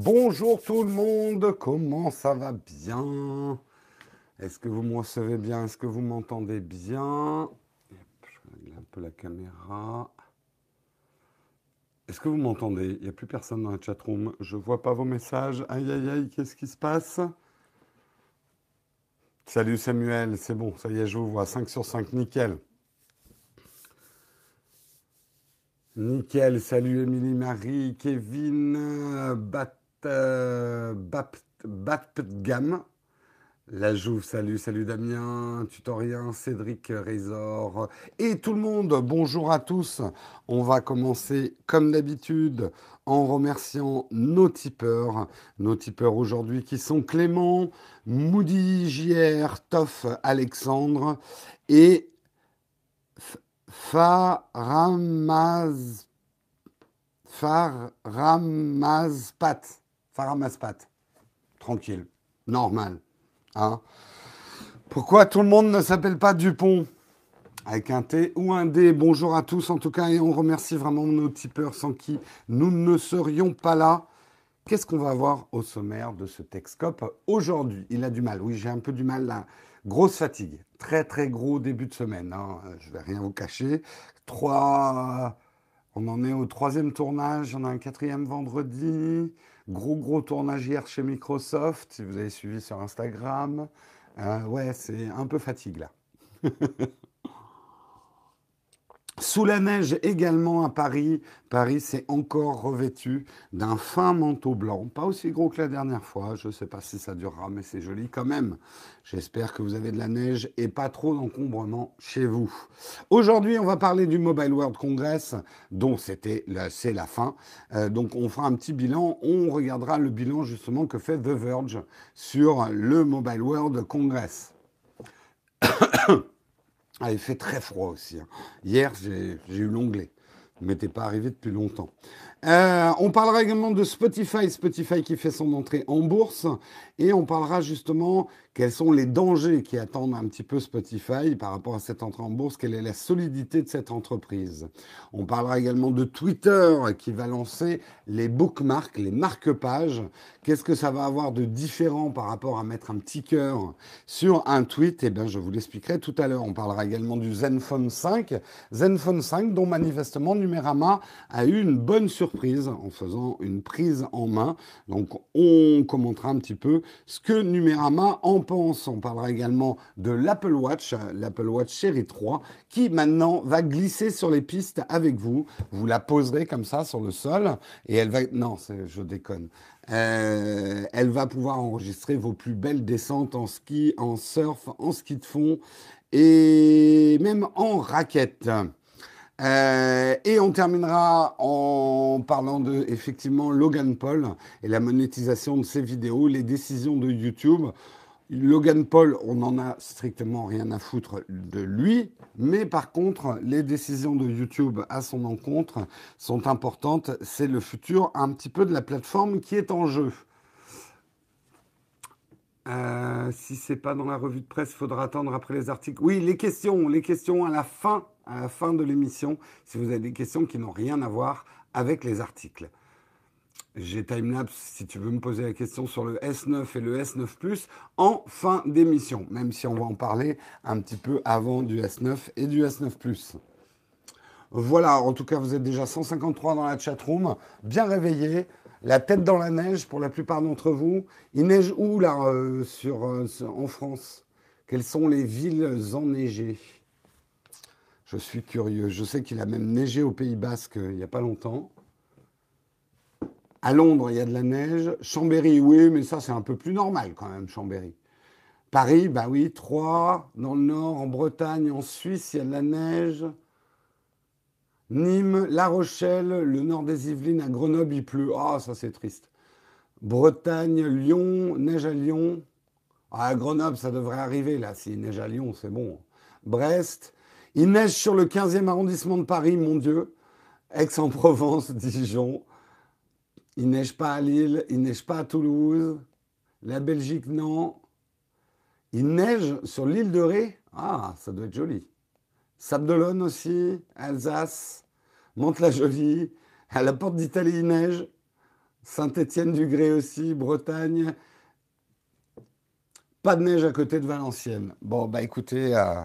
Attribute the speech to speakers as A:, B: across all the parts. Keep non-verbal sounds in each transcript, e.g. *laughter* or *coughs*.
A: Bonjour tout le monde, comment ça va bien? Est-ce que vous me recevez bien? Est-ce que vous m'entendez bien? Je regarde un peu la caméra. Est-ce que vous m'entendez? Il n'y a plus personne dans la chatroom. Je ne vois pas vos messages. Aïe aïe aïe, qu'est-ce qui se passe? Salut Samuel, c'est bon, ça y est, je vous vois. 5 sur 5, nickel. Nickel, salut Émilie Marie, Kevin, Bat, euh, Bat, Batgam, la Jouve, salut, salut Damien, Tutorien, Cédric Résor et tout le monde, bonjour à tous. On va commencer comme d'habitude en remerciant nos tipeurs, nos tipeurs aujourd'hui qui sont Clément, Moody, JR, Toff, Alexandre et Faramaz... Faramazpat. Faramazpat. Tranquille. Normal. Hein Pourquoi tout le monde ne s'appelle pas Dupont? Avec un T ou un D. Bonjour à tous en tout cas et on remercie vraiment nos tipeurs sans qui nous ne serions pas là. Qu'est-ce qu'on va voir au sommaire de ce Texcope aujourd'hui? Il a du mal. Oui, j'ai un peu du mal là. Grosse fatigue. Très très gros début de semaine. Hein. Je vais rien vous cacher. Trois. On en est au troisième tournage. On a un quatrième vendredi. Gros gros tournage chez Microsoft. Si vous avez suivi sur Instagram. Euh, ouais, c'est un peu fatigue là. *laughs* Sous la neige également à Paris. Paris s'est encore revêtu d'un fin manteau blanc, pas aussi gros que la dernière fois. Je ne sais pas si ça durera, mais c'est joli quand même. J'espère que vous avez de la neige et pas trop d'encombrement chez vous. Aujourd'hui, on va parler du Mobile World Congress, dont c'était c'est la fin. Euh, donc, on fera un petit bilan. On regardera le bilan justement que fait The Verge sur le Mobile World Congress. *coughs* Ah, il fait très froid aussi. Hein. Hier, j'ai eu l'onglet. Ne m'était pas arrivé depuis longtemps. Euh, on parlera également de Spotify, Spotify qui fait son entrée en bourse, et on parlera justement quels sont les dangers qui attendent un petit peu Spotify par rapport à cette entrée en bourse, quelle est la solidité de cette entreprise? On parlera également de Twitter qui va lancer les bookmarks, les marque-pages. Qu'est-ce que ça va avoir de différent par rapport à mettre un petit cœur sur un tweet? Eh bien, je vous l'expliquerai tout à l'heure. On parlera également du Zenfone 5, Zenfone 5 dont manifestement Numérama a eu une bonne surprise surprise en faisant une prise en main. Donc on commentera un petit peu ce que Numérama en pense. On parlera également de l'Apple Watch, l'Apple Watch Série 3, qui maintenant va glisser sur les pistes avec vous. Vous la poserez comme ça sur le sol et elle va... Non, je déconne. Euh, elle va pouvoir enregistrer vos plus belles descentes en ski, en surf, en ski de fond et même en raquette. Euh, et on terminera en parlant de effectivement Logan Paul et la monétisation de ses vidéos, les décisions de YouTube. Logan Paul, on n'en a strictement rien à foutre de lui, mais par contre, les décisions de YouTube à son encontre sont importantes. C'est le futur un petit peu de la plateforme qui est en jeu. Euh, si c'est pas dans la revue de presse, faudra attendre après les articles. Oui, les questions, les questions à la fin à la fin de l'émission si vous avez des questions qui n'ont rien à voir avec les articles. J'ai timelapse si tu veux me poser la question sur le S9 et le S9 Plus en fin d'émission, même si on va en parler un petit peu avant du S9 et du S9 Plus. Voilà, en tout cas, vous êtes déjà 153 dans la chatroom, bien réveillés, la tête dans la neige pour la plupart d'entre vous. Il neige où là euh, sur, euh, en France? Quelles sont les villes enneigées? Je suis curieux. Je sais qu'il a même neigé au Pays Basque euh, il n'y a pas longtemps. À Londres, il y a de la neige. Chambéry, oui, mais ça, c'est un peu plus normal quand même, Chambéry. Paris, bah oui, Troyes, dans le nord, en Bretagne, en Suisse, il y a de la neige. Nîmes, La Rochelle, le nord des Yvelines, à Grenoble, il pleut. Ah, ça, c'est triste. Bretagne, Lyon, neige à Lyon. Ah, à Grenoble, ça devrait arriver, là. S'il neige à Lyon, c'est bon. Brest, il neige sur le 15e arrondissement de Paris, mon Dieu. Aix-en-Provence, *laughs* Dijon. Il neige pas à Lille, il neige pas à Toulouse. La Belgique, non. Il neige sur l'île de Ré. Ah, ça doit être joli. Sable aussi, Alsace, Mantes-la-Jolie. À la porte d'Italie, il neige. Saint-Étienne-du-Gré aussi, Bretagne. Pas de neige à côté de Valenciennes. Bon, bah écoutez, euh,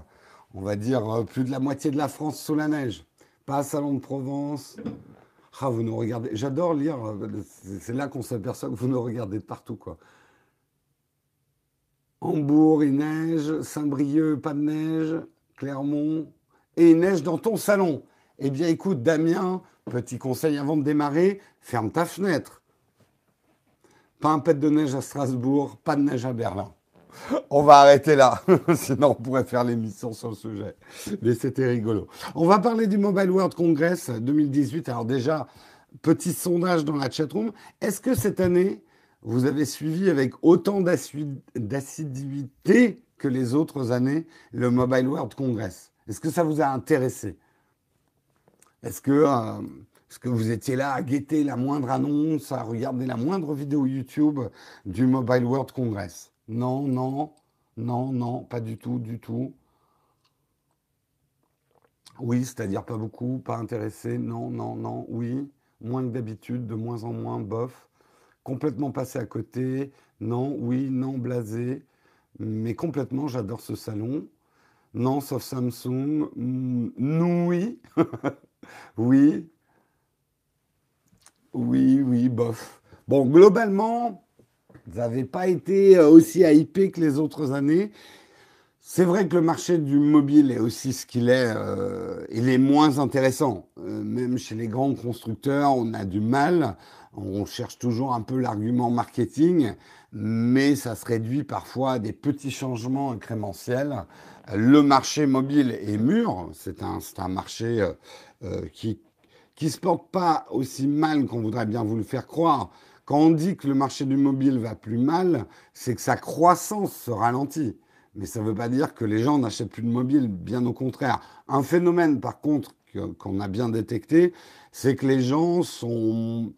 A: on va dire euh, plus de la moitié de la France sous la neige. Pas à Salon de Provence. Ah, vous nous regardez. J'adore lire. Euh, c'est là qu'on s'aperçoit que vous nous regardez de partout, quoi. Hambourg, il neige. Saint-Brieuc, pas de neige. Clermont. Et neige dans ton salon. Eh bien, écoute, Damien, petit conseil avant de démarrer, ferme ta fenêtre. Pas un pet de neige à Strasbourg, pas de neige à Berlin. On va arrêter là, *laughs* sinon on pourrait faire l'émission sur le sujet. Mais c'était rigolo. On va parler du Mobile World Congress 2018. Alors déjà, petit sondage dans la chatroom. Est-ce que cette année, vous avez suivi avec autant d'assiduité que les autres années le Mobile World Congress? Est-ce que ça vous a intéressé? Est-ce que, euh, est que vous étiez là à guetter la moindre annonce, à regarder la moindre vidéo YouTube du Mobile World Congress? Non, non, non, non, pas du tout, du tout. Oui, c'est-à-dire pas beaucoup, pas intéressé, non, non, non, oui, moins que d'habitude, de moins en moins, bof, complètement passé à côté, non, oui, non, blasé, mais complètement, j'adore ce salon. Non, sauf Samsung, mm, oui, *laughs* oui, oui, oui, bof. Bon, globalement, vous n'avez pas été euh, aussi hypé que les autres années. C'est vrai que le marché du mobile est aussi ce qu'il est. Euh, il est moins intéressant. Euh, même chez les grands constructeurs, on a du mal. On cherche toujours un peu l'argument marketing, mais ça se réduit parfois à des petits changements incrémentiels. Le marché mobile est mûr. C'est un, marché qui qui se porte pas aussi mal qu'on voudrait bien vous le faire croire. Quand on dit que le marché du mobile va plus mal, c'est que sa croissance se ralentit. Mais ça ne veut pas dire que les gens n'achètent plus de mobile, bien au contraire. Un phénomène, par contre, qu'on a bien détecté, c'est que les gens sont...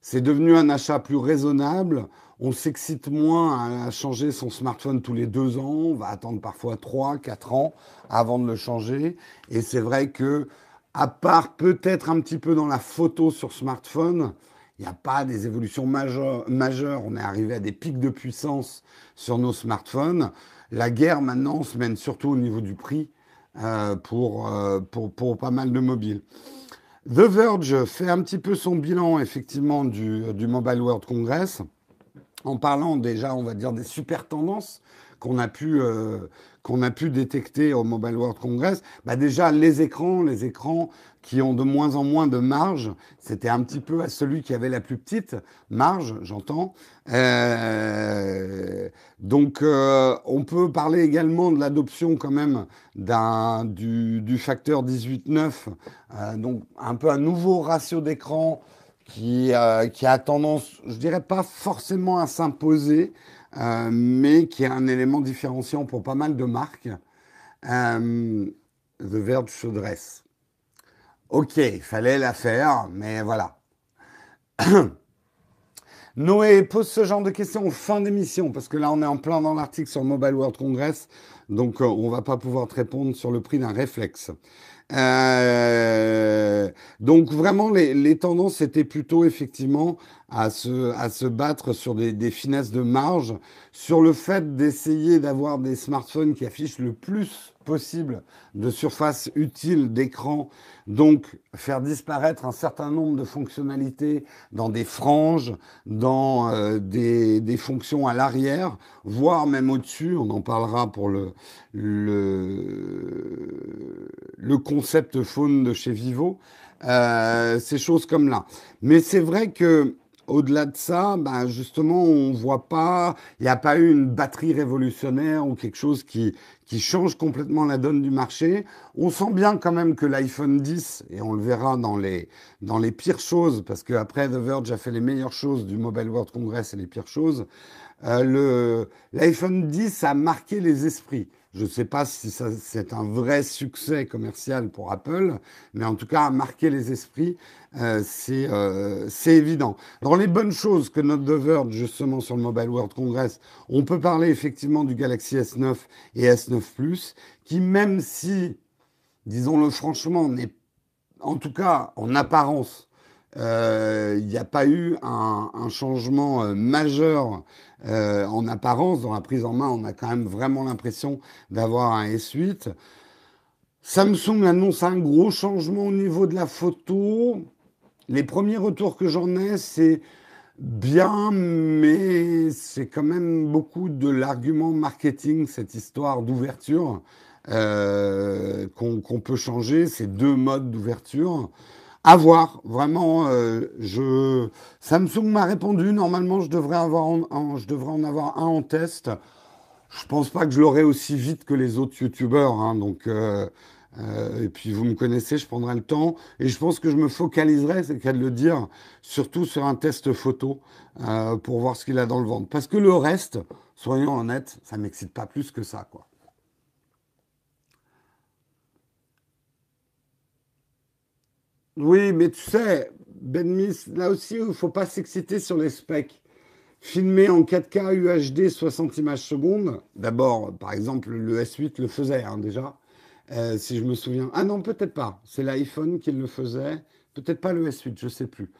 A: C'est devenu un achat plus raisonnable. On s'excite moins à changer son smartphone tous les deux ans. On va attendre parfois trois, quatre ans avant de le changer. Et c'est vrai que, à part peut-être un petit peu dans la photo sur smartphone, il n'y a pas des évolutions majeures, On est arrivé à des pics de puissance sur nos smartphones. La guerre maintenant se mène surtout au niveau du prix euh, pour, euh, pour, pour, pas mal de mobiles. The Verge fait un petit peu son bilan effectivement du, du Mobile World Congress en parlant déjà, on va dire, des super tendances qu'on a pu euh, qu'on a pu détecter au Mobile World Congress, bah déjà les écrans, les écrans qui ont de moins en moins de marge, c'était un petit peu à celui qui avait la plus petite marge, j'entends. Euh, donc euh, on peut parler également de l'adoption quand même d'un du, du facteur 18-9, euh, donc un peu un nouveau ratio d'écran qui, euh, qui a tendance, je dirais pas forcément à s'imposer, euh, mais qui est un élément différenciant pour pas mal de marques. Euh, The Verge se dresse. Ok, il fallait la faire, mais voilà. *coughs* Noé pose ce genre de questions en fin d'émission, parce que là, on est en plein dans l'article sur Mobile World Congress, donc on va pas pouvoir te répondre sur le prix d'un réflexe. Euh, donc vraiment, les, les, tendances étaient plutôt effectivement à se, à se battre sur des, des finesses de marge, sur le fait d'essayer d'avoir des smartphones qui affichent le plus possible de surface utile d'écran, donc faire disparaître un certain nombre de fonctionnalités dans des franges, dans euh, des, fonctions à l'arrière, voire même au-dessus, on en parlera pour le, concept phone de chez Vivo, euh, ces choses comme là. Mais c'est vrai que au-delà de ça, ben justement, on voit pas, il n'y a pas eu une batterie révolutionnaire ou quelque chose qui, qui change complètement la donne du marché. On sent bien quand même que l'iPhone 10, et on le verra dans les, dans les pires choses, parce qu'après The Verge a fait les meilleures choses du Mobile World Congress et les pires choses, euh, l'iPhone 10 a marqué les esprits. Je ne sais pas si c'est un vrai succès commercial pour Apple, mais en tout cas, a marqué les esprits, euh, euh, c'est évident. Dans les bonnes choses que notre The Verge, justement, sur le Mobile World Congress, on peut parler effectivement du Galaxy S9 et S9 Plus, qui même si, disons-le franchement, n'est en tout cas en apparence il n'y a pas eu un, changement majeur en apparence. Dans la prise en main, on a quand même vraiment l'impression d'avoir un S8. Samsung annonce un gros changement au niveau de la photo. Les premiers retours que j'en ai, c'est bien, mais c'est quand même beaucoup de l'argument marketing, cette histoire d'ouverture euh, qu'on peut changer, ces deux modes d'ouverture. À voir, vraiment, euh, je... Samsung m'a répondu, normalement je devrais, avoir en, je devrais en avoir un en test. Je pense pas que je l'aurai aussi vite que les autres youtubeurs, hein, donc... Euh, euh, et puis vous me connaissez, je prendrai le temps. Et je pense que je me focaliserai, c'est qu'à le dire, surtout sur un test photo pour voir ce qu'il a dans le ventre. Parce que le reste, soyons honnêtes, ça m'excite pas plus que ça. Quoi. Oui, mais tu sais, Ben là aussi, il ne faut pas s'exciter sur les specs. Filmer en 4K UHD 60 images secondes, d'abord, par exemple, le S8 le faisait hein, déjà. Euh, si je me souviens. Ah non, peut-être pas. C'est l'iPhone qui le faisait. Peut-être pas le S8, je ne sais plus.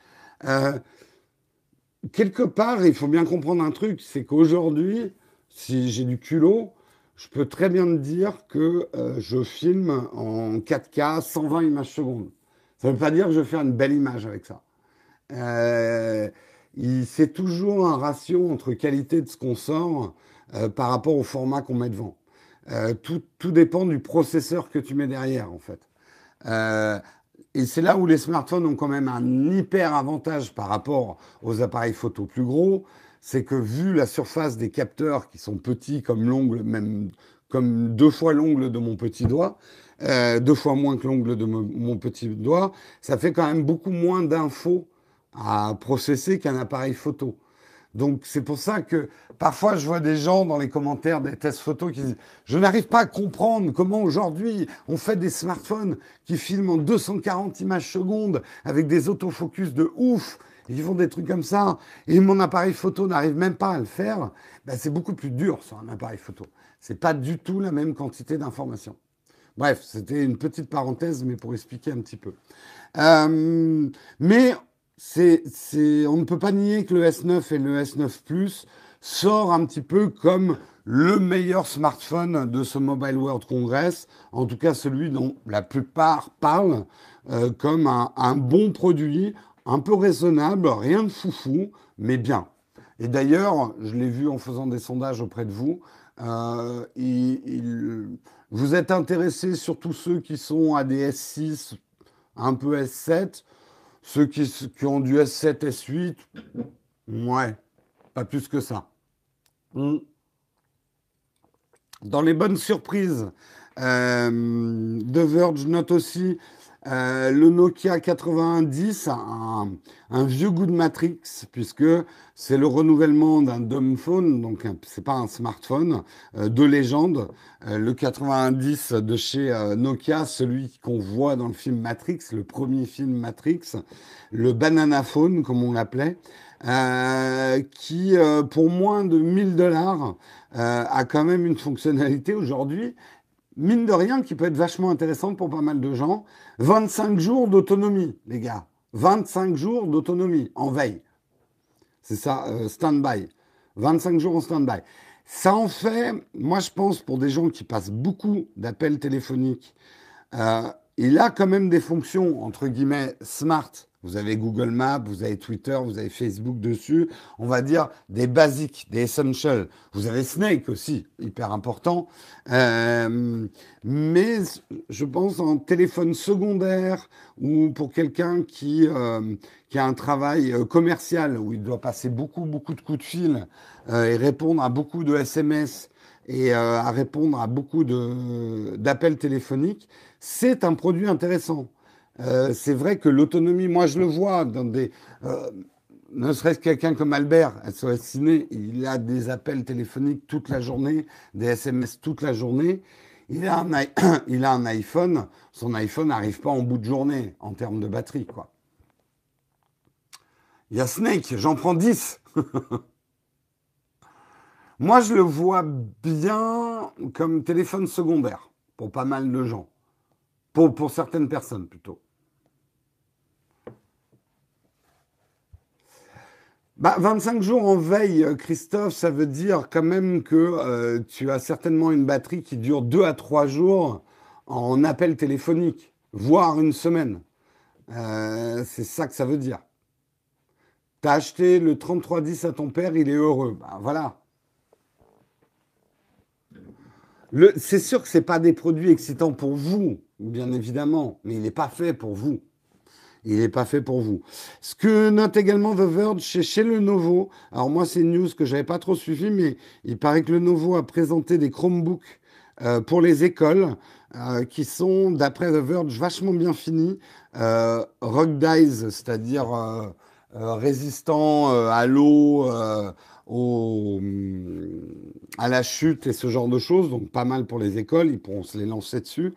A: Euh, quelque part, il faut bien comprendre un truc, c'est qu'aujourd'hui, si j'ai du culot, je peux très bien te dire que euh, je filme en 4K 120 images secondes. Ça ne veut pas dire que je fais une belle image avec ça. c'est toujours un ratio entre qualité de ce qu'on sort par rapport au format qu'on met devant. Euh, tout, tout, dépend du processeur que tu mets derrière, en fait. Euh, et c'est là où les smartphones ont quand même un hyper avantage par rapport aux appareils photo plus gros, c'est que vu la surface des capteurs qui sont petits comme l'ongle, même comme deux fois l'ongle de mon petit doigt, euh, deux fois moins que l'ongle de mon petit doigt, ça fait quand même beaucoup moins d'infos à processer qu'un appareil photo. Donc c'est pour ça que parfois je vois des gens dans les commentaires des tests photos qui disent je n'arrive pas à comprendre comment aujourd'hui on fait des smartphones qui filment en 240 images secondes avec des autofocus de ouf. Ils font des trucs comme ça et mon appareil photo n'arrive même pas à le faire. Ben, c'est beaucoup plus dur sur un appareil photo. C'est pas du tout la même quantité d'informations. Bref, c'était une petite parenthèse, mais pour expliquer un petit peu. Euh, mais on ne peut pas nier que le S9 et le S9 Plus sortent un petit peu comme le meilleur smartphone de ce Mobile World Congress, en tout cas celui dont la plupart parlent euh, comme un, bon produit, un peu raisonnable, rien de foufou, mais bien. Et d'ailleurs, je l'ai vu en faisant des sondages auprès de vous, euh, vous êtes intéressés surtout ceux qui sont à des S6, un peu S7, ceux qui, ont du S7, S8, ouais, pas plus que ça. Hmm. Dans les bonnes surprises, euh, The Verge note aussi euh, le Nokia 90 un, un, vieux goût de Matrix, puisque c'est le renouvellement d'un dumb phone, donc c'est pas un smartphone, euh, de légende. Euh, le 90 de chez Nokia, celui qu'on voit dans le film Matrix, le premier film Matrix, le banana phone, comme on l'appelait, qui, pour moins de 1000 dollars, a quand même une fonctionnalité aujourd'hui mine de rien, qui peut être vachement intéressante pour pas mal de gens. 25 jours d'autonomie, les gars. 25 jours d'autonomie en veille. C'est ça, euh, stand-by. 25 jours en stand-by. Ça en fait, moi je pense, pour des gens qui passent beaucoup d'appels téléphoniques, euh, il a quand même des fonctions, entre guillemets, smart vous avez Google Maps, vous avez Twitter, vous avez Facebook dessus. On va dire des basiques, des essentials. Vous avez Snake aussi, hyper important. Euh, mais je pense en téléphone secondaire ou pour quelqu'un qui, euh, qui a un travail euh, commercial où il doit passer beaucoup, beaucoup de coups de fil et répondre à beaucoup de SMS et à répondre à beaucoup d'appels téléphoniques, c'est un produit intéressant. Euh, c'est vrai que l'autonomie, moi je le vois dans des. Euh, ne serait-ce quelqu'un comme Albert, SOS Ciné, il a des appels téléphoniques toute la journée, des SMS toute la journée. Il a un, *coughs* il a un iPhone, son iPhone n'arrive pas en bout de journée en termes de batterie. Quoi. Il y a Snake, j'en prends 10. *laughs* Moi, je le vois bien comme téléphone secondaire pour pas mal de gens. Pour, certaines personnes plutôt. Bah, 25 jours en veille, Christophe, ça veut dire quand même que euh, tu as certainement une batterie qui dure 2 à 3 jours en appel téléphonique, voire une semaine. Euh, c'est ça que ça veut dire. Tu as acheté le 3310 à ton père, il est heureux. Bah, voilà. C'est sûr que ce n'est pas des produits excitants pour vous, bien évidemment, mais il n'est pas fait pour vous. Il n'est pas fait pour vous. Ce que note également The Verge chez, chez Lenovo, alors moi c'est une news que j'avais pas trop suivi, mais il paraît que Lenovo a présenté des Chromebooks euh, pour les écoles euh, qui sont, d'après The Verge, vachement bien finis. Euh, Dies, c'est-à-dire euh, euh, résistant à l'eau, à la chute et ce genre de choses, donc pas mal pour les écoles, ils pourront se les lancer dessus,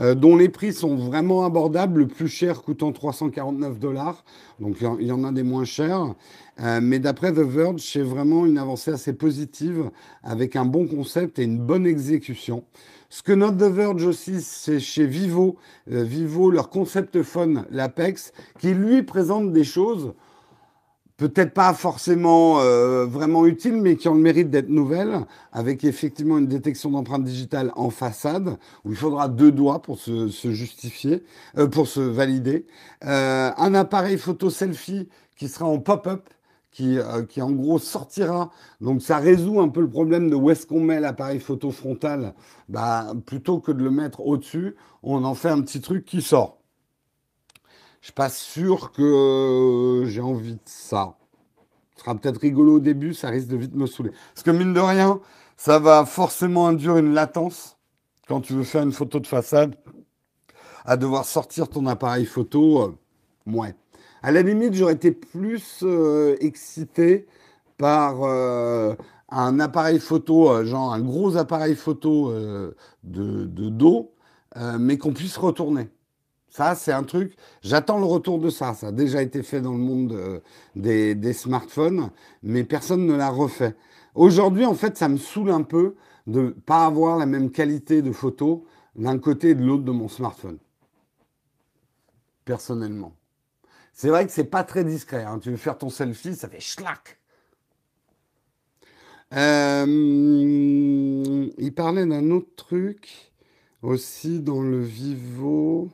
A: euh, dont les prix sont vraiment abordables, le plus cher coûtant 349 dollars, donc il y en a des moins chers, euh, mais d'après The Verge, c'est vraiment une avancée assez positive, avec un bon concept et une bonne exécution. Ce que note The Verge aussi, c'est chez Vivo, euh, Vivo, leur concept phone, l'Apex, qui lui présente des choses peut-être pas forcément euh, vraiment utile, mais qui ont le mérite d'être nouvelles, avec effectivement une détection d'empreinte digitale en façade, où il faudra deux doigts pour se, justifier, euh, pour se valider. Euh, un appareil photo selfie qui sera en pop-up, qui, qui en gros sortira. Donc ça résout un peu le problème de où est-ce qu'on met l'appareil photo frontal. Bah, plutôt que de le mettre au-dessus, on en fait un petit truc qui sort. Je suis pas sûr que j'ai envie de ça. Ce sera peut-être rigolo au début, ça risque de vite me saouler. Parce que mine de rien, ça va forcément induire une latence quand tu veux faire une photo de façade, à devoir sortir ton appareil photo. Euh, ouais. À la limite, j'aurais été plus euh, excité par euh, un appareil photo, genre un gros appareil photo de, dos, mais qu'on puisse retourner. Ça, c'est un truc, j'attends le retour de ça. Ça a déjà été fait dans le monde euh, des, smartphones, mais personne ne l'a refait. Aujourd'hui, en fait, ça me saoule un peu de ne pas avoir la même qualité de photo d'un côté et de l'autre de mon smartphone. Personnellement. C'est vrai que c'est pas très discret. Hein. Tu veux faire ton selfie, ça fait schlack. Euh, il parlait d'un autre truc aussi dans le Vivo.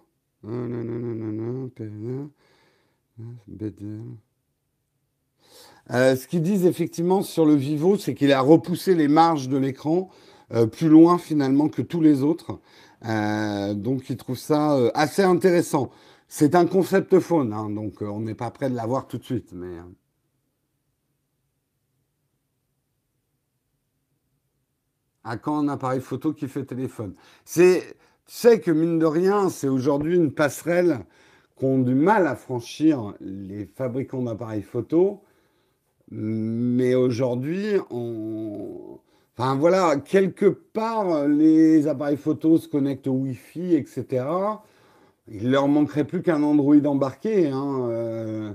A: Euh, ce qu'ils disent effectivement sur le Vivo, c'est qu'il a repoussé les marges de l'écran euh, plus loin finalement que tous les autres. Euh, donc ils trouvent ça assez intéressant. C'est un concept phone, hein, donc on n'est pas prêt de l'avoir tout de suite. Mais, À quand un appareil photo qui fait téléphone? C'est tu sais que mine de rien, c'est aujourd'hui une passerelle qu'ont du mal à franchir les fabricants d'appareils photo. Mais aujourd'hui, enfin voilà, quelque part, les appareils photo se connectent au Wi-Fi, etc. Il leur manquerait plus qu'un Android embarqué. Hein. Euh,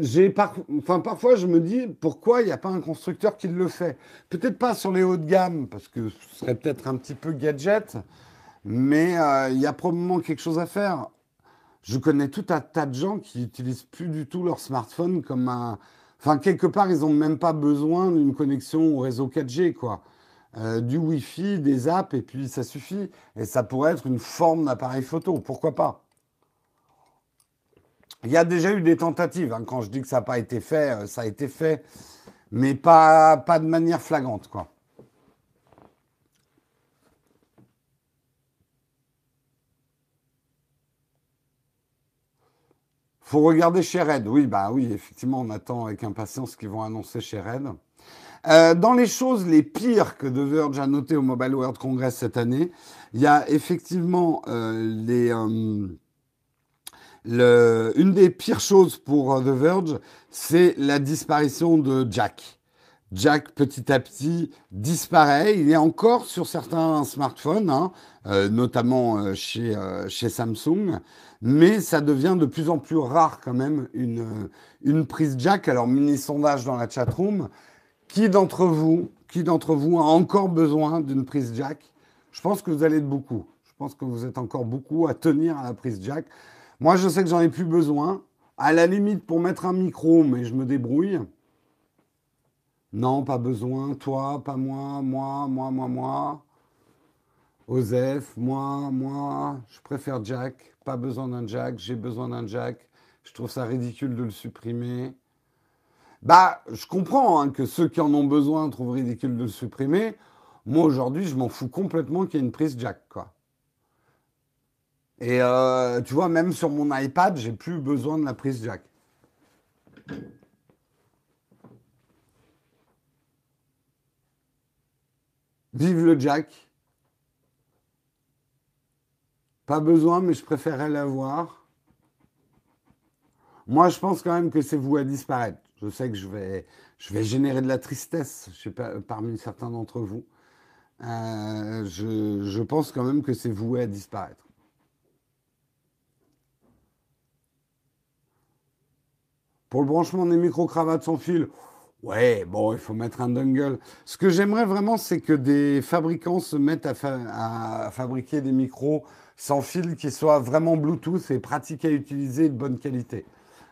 A: j'ai enfin, parfois, je me dis pourquoi il n'y a pas un constructeur qui le fait? Peut-être pas sur les hauts de gamme, parce que ce serait peut-être un petit peu gadget. Mais euh, il y a probablement quelque chose à faire. Je connais tout un tas de gens qui n'utilisent plus du tout leur smartphone comme un. Enfin, quelque part, ils n'ont même pas besoin d'une connexion au réseau 4G, quoi. Euh, du Wi-Fi, des apps, et puis ça suffit. Et ça pourrait être une forme d'appareil photo, pourquoi pas Il y a déjà eu des tentatives. Hein. Quand je dis que ça n'a pas été fait, euh, ça a été fait, mais pas, pas de manière flagrante, quoi. Faut regarder chez Red. Oui, bah oui, effectivement, on attend avec impatience ce qu'ils vont annoncer chez Red. Euh, dans les choses les pires que The Verge a noté au Mobile World Congress cette année, il y a effectivement euh, euh, une des pires choses pour The Verge, c'est la disparition de Jack. Jack, petit à petit, disparaît. Il est encore sur certains smartphones, hein, notamment chez Samsung mais ça devient de plus en plus rare quand même une, prise jack. Alors, mini sondage dans la chatroom. Qui d'entre vous, qui d'entre vous a encore besoin d'une prise jack? Je pense que vous allez être beaucoup. Je pense que vous êtes encore beaucoup à tenir à la prise jack. Moi, je sais que j'en ai plus besoin. À la limite, pour mettre un micro, mais je me débrouille. Non, pas besoin. Toi, pas moi, moi, moi, moi, moi. Osef, moi, moi. Je préfère Jack. Pas besoin d'un Jack. J'ai besoin d'un Jack. Je trouve ça ridicule de le supprimer. Bah, je comprends hein, que ceux qui en ont besoin trouvent ridicule de le supprimer. Moi, aujourd'hui, je m'en fous complètement qu'il y ait une prise jack, quoi. Et euh, tu vois, même sur mon iPad, j'ai plus besoin de la prise jack. Vive le jack. Pas besoin, mais je préférerais l'avoir. Moi, je pense quand même que c'est voué à disparaître. Je sais que je vais, générer de la tristesse parmi certains d'entre vous. Euh, je, pense quand même que c'est voué à disparaître. Pour le branchement des micro-cravates sans fil, ouais, bon, il faut mettre un dongle. Ce que j'aimerais vraiment, c'est que des fabricants se mettent à, fabriquer des micros sans fil qui soient vraiment Bluetooth et pratiques à utiliser de bonne qualité.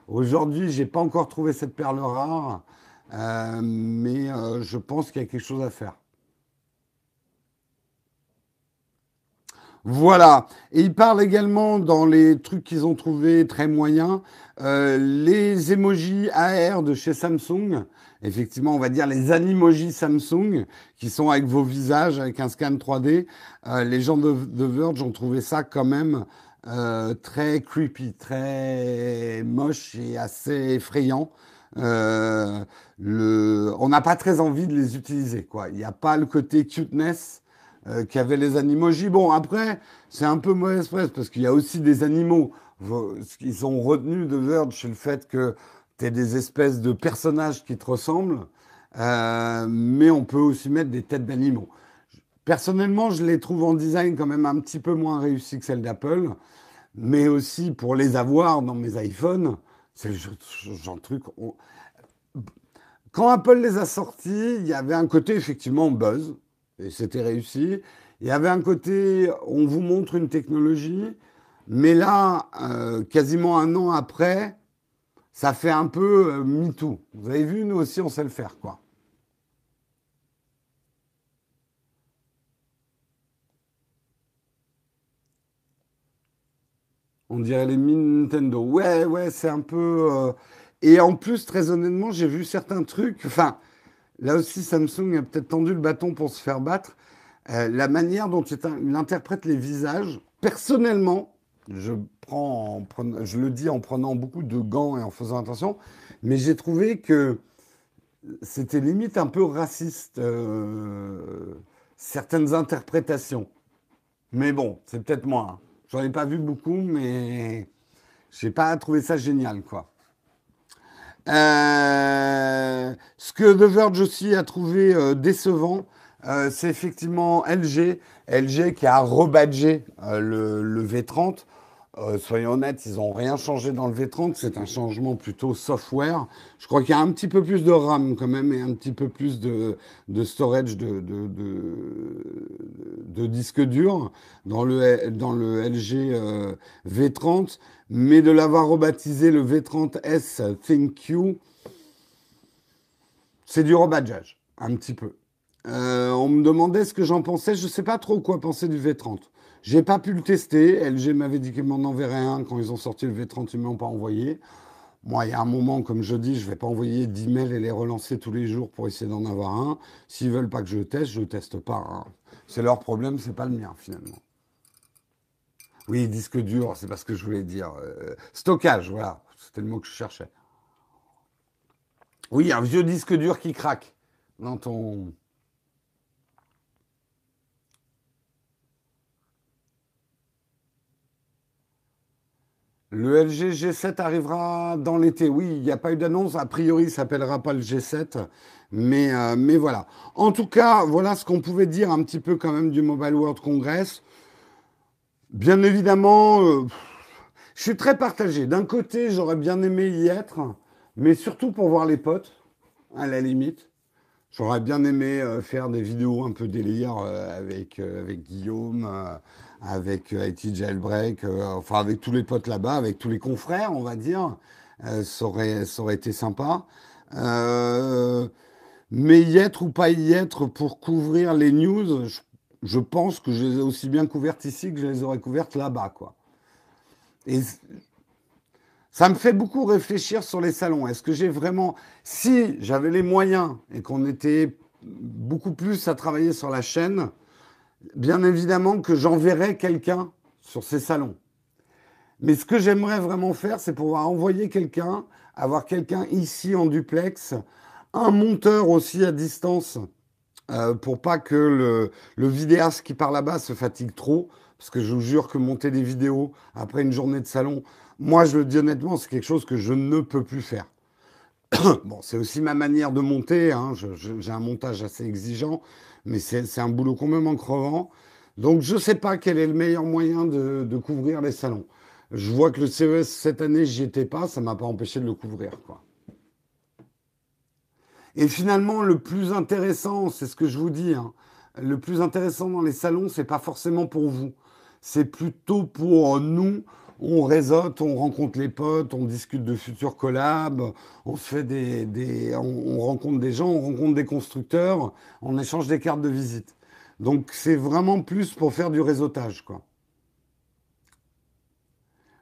A: Aujourd'hui, j'ai pas encore trouvé cette perle rare, euh, mais euh, je pense qu'il y a quelque chose à faire. Voilà. Et il parle également dans les trucs qu'ils ont trouvés très moyens, euh, les emojis AR de chez Samsung. Effectivement, on va dire les animojis Samsung, qui sont avec vos visages, avec un scan 3D. les gens de, de Verge ont trouvé ça quand même euh, très creepy, très moche et assez effrayant. Euh, le... On n'a pas très envie de les utiliser, quoi. Il n'y a pas le côté cuteness euh, qu'avaient les animojis. Bon, après, c'est un peu mauvaise presse parce qu'il y a aussi des animaux. Ils ont retenu de Verge sur le fait que tu des espèces de personnages qui te ressemblent, euh, mais on peut aussi mettre des têtes d'animaux. Personnellement, je les trouve en design quand même un petit peu moins réussi que celles d'Apple mais aussi pour les avoir dans mes iPhones. C'est le genre de truc. Quand Apple les a sortis, il y avait un côté effectivement buzz, et c'était réussi. Il y avait un côté, on vous montre une technologie, mais là, euh, quasiment un an après, ça fait un peu euh, MeToo. Vous avez vu, nous aussi, on sait le faire, quoi. On dirait les Nintendo. Ouais, ouais, c'est un peu. Euh, et en plus, très honnêtement, j'ai vu certains trucs. Enfin, là aussi, Samsung a peut-être tendu le bâton pour se faire battre. Euh, la manière dont il interprète les visages, personnellement, je, le dis en prenant beaucoup de gants et en faisant attention, mais j'ai trouvé que c'était limite un peu raciste, euh, certaines interprétations. Mais bon, c'est peut-être moi. Hein. J'en ai pas vu beaucoup, mais j'ai pas trouvé ça génial, quoi. Euh, ce que The Verge aussi a trouvé euh, décevant, c'est effectivement LG. LG qui a rebadgé le, le, V30 euh, soyons honnêtes, ils n'ont rien changé dans le V30, c'est un changement plutôt software. Je crois qu'il y a un petit peu plus de RAM quand même et un petit peu plus de, storage de, de, disque dur dans le, dans le LG euh, V30, mais de l'avoir rebaptisé le V30S ThinQ, c'est du rebadgeage, un petit peu. Euh, on me demandait ce que j'en pensais, je ne sais pas trop quoi penser du V30. J'ai pas pu le tester. LG m'avait dit qu'ils m'en enverraient un quand ils ont sorti le V30, ils m'ont pas envoyé. Moi, il y a un moment, comme je dis, je vais pas envoyer 10 mails et les relancer tous les jours pour essayer d'en avoir un. S'ils veulent pas que je teste, je teste pas. Hein. C'est leur problème, c'est pas le mien finalement. Oui, disque dur, c'est pas ce que je voulais dire. Euh, stockage, voilà, c'était le mot que je cherchais. Oui, un vieux disque dur qui craque dans ton. Le LG G7 arrivera dans l'été. Oui, il n'y a pas eu d'annonce. A priori, il ne s'appellera pas le G7. Mais, euh, mais voilà. En tout cas, voilà ce qu'on pouvait dire un petit peu quand même du Mobile World Congress. Bien évidemment, euh, je suis très partagé. D'un côté, j'aurais bien aimé y être, mais surtout pour voir les potes, à la limite. J'aurais bien aimé euh, faire des vidéos un peu délire avec Guillaume avec IT euh, Jailbreak, euh, enfin avec tous les potes là-bas, avec tous les confrères, on va dire. Euh, ça, aurait, été sympa. Mais y être ou pas y être pour couvrir les news, je, pense que je les ai aussi bien couvertes ici que je les aurais couvertes là-bas, quoi. Et ça me fait beaucoup réfléchir sur les salons. Est-ce que j'ai vraiment, si j'avais les moyens et qu'on était beaucoup plus à travailler sur la chaîne, bien évidemment que j'enverrais quelqu'un sur ces salons. Mais ce que j'aimerais vraiment faire, c'est pouvoir envoyer quelqu'un, avoir quelqu'un ici en duplex, un monteur aussi à distance euh, pour pas que le, le vidéaste qui part là-bas se fatigue trop. Parce que je vous jure que monter des vidéos après une journée de salon, moi je le dis honnêtement, c'est quelque chose que je ne peux plus faire. *coughs* bon, c'est aussi ma manière de monter. Hein. J'ai un montage assez exigeant, mais c'est un boulot complètement crevant. Donc je ne sais pas quel est le meilleur moyen de, couvrir les salons. Je vois que le CES cette année, j'y étais pas, ça m'a pas empêché de le couvrir. Et finalement, le plus intéressant, c'est ce que je vous dis, hein, le plus intéressant dans les salons, c'est pas forcément pour vous. C'est plutôt pour nous. On réseaute, on rencontre les potes, on discute de futurs collabs, on fait des, on, rencontre des gens, on rencontre des constructeurs, on échange des cartes de visite. Donc c'est vraiment plus pour faire du réseautage, quoi.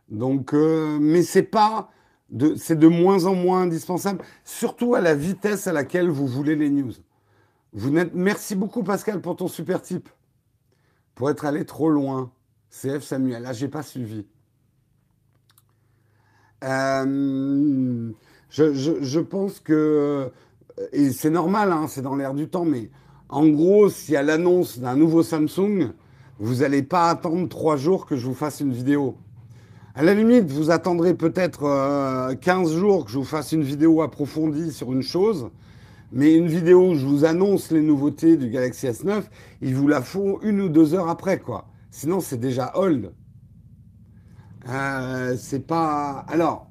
A: Donc, euh, mais c'est pas c'est de moins en moins indispensable, surtout à la vitesse à laquelle vous voulez les news. Vous Merci beaucoup Pascal pour ton super type. Pour être allé trop loin. CF Samuel. Là, j'ai pas suivi. Euh, je, pense que, et c'est normal, hein, c'est dans l'air du temps, mais en gros, s'il y a l'annonce d'un nouveau Samsung, vous n'allez pas attendre trois jours que je vous fasse une vidéo. À la limite, vous attendrez peut-être 15 euh, jours que je vous fasse une vidéo approfondie sur une chose, mais une vidéo où je vous annonce les nouveautés du Galaxy S9, il vous la faut une ou deux heures après, quoi. Sinon, c'est déjà old. Euh, c'est pas. Alors,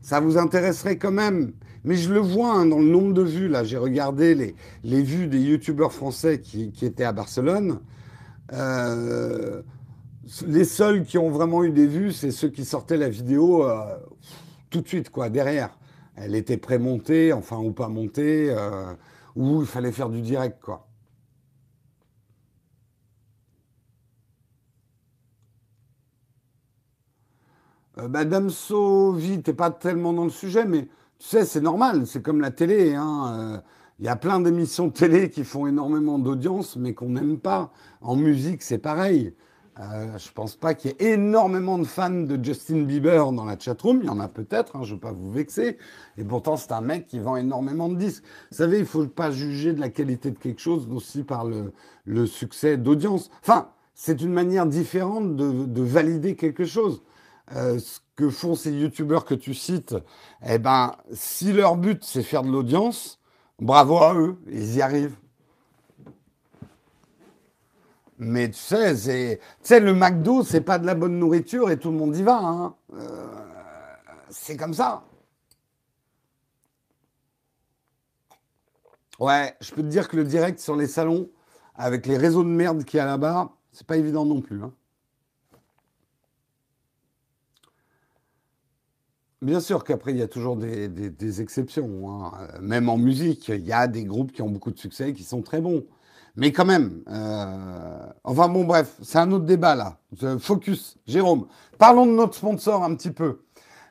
A: ça vous intéresserait quand même. Mais je le vois hein, dans le nombre de vues. Là, j'ai regardé les, vues des youtubeurs français qui, étaient à Barcelone. Euh, les seuls qui ont vraiment eu des vues, c'est ceux qui sortaient la vidéo euh, tout de suite, quoi, derrière. Elle était pré-montée, enfin, ou pas montée, ou il fallait faire du direct, quoi. Euh, Madame Sauvi, t'es pas tellement dans le sujet, mais tu sais, c'est normal, c'est comme la télé. Hein. Il y a plein d'émissions télé qui font énormément d'audience, mais qu'on n'aime pas. En musique, c'est pareil. Euh, je pense pas qu'il y ait énormément de fans de Justin Bieber dans la chatroom. Il y en a peut-être, hein, je ne veux pas vous vexer. Et pourtant, c'est un mec qui vend énormément de disques. Vous savez, il ne faut pas juger de la qualité de quelque chose aussi par le, succès d'audience. Enfin, c'est une manière différente de valider quelque chose. Euh, ce que font ces youtubeurs que tu cites, eh ben, si leur but c'est faire de l'audience, bravo à eux, ils y arrivent. Mais tu sais, c'est, tu sais, le McDo, c'est pas de la bonne nourriture et tout le monde y va. Hein. Euh, c'est comme ça. Ouais, je peux te dire que le direct sur les salons, avec les réseaux de merde qu'il y a là-bas, c'est pas évident non plus. Hein. Bien sûr qu'après, il y a toujours des, exceptions. Hein. Même en musique, il y a des groupes qui ont beaucoup de succès et qui sont très bons. Mais quand même, euh, enfin bon, bref, c'est un autre débat là. Focus, Jérôme. Parlons de notre sponsor un petit peu.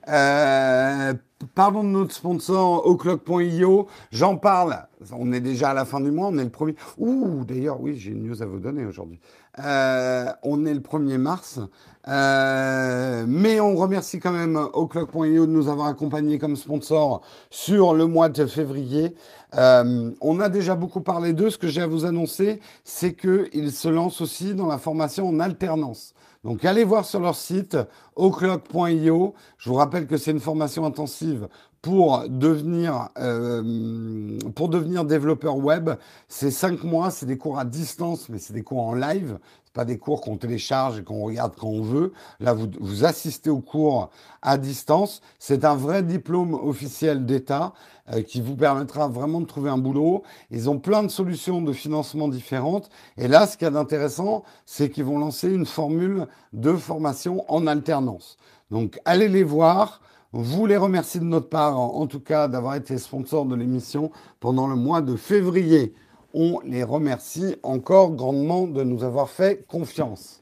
A: Euh, parlons de notre sponsor O'Clock.io. J'en parle. On est déjà à la fin du mois. On est le premier. Ouh, d'ailleurs, oui, j'ai une news à vous donner aujourd'hui. Euh, on est le 1er mars. Euh, mais on remercie quand même O'Clock.io de nous avoir accompagnés comme sponsor sur le mois de février. Euh, on a déjà beaucoup parlé d'eux. Ce que j'ai à vous annoncer, c'est qu'ils se lancent aussi dans la formation en alternance. Donc allez voir sur leur site oclock.io. Je vous rappelle que c'est une formation intensive pour devenir, euh, pour devenir développeur web. C'est cinq mois, c'est des cours à distance, mais c'est des cours en live pas des cours qu'on télécharge et qu'on regarde quand on veut. Là, vous, vous assistez aux cours à distance. C'est un vrai diplôme officiel d'État euh, qui vous permettra vraiment de trouver un boulot. Ils ont plein de solutions de financement différentes. Et là, ce qu'il y a d'intéressant, c'est qu'ils vont lancer une formule de formation en alternance. Donc, allez les voir. Vous les remercie de notre part, en, tout cas, d'avoir été sponsor de l'émission pendant le mois de février. On les remercie encore grandement de nous avoir fait confiance.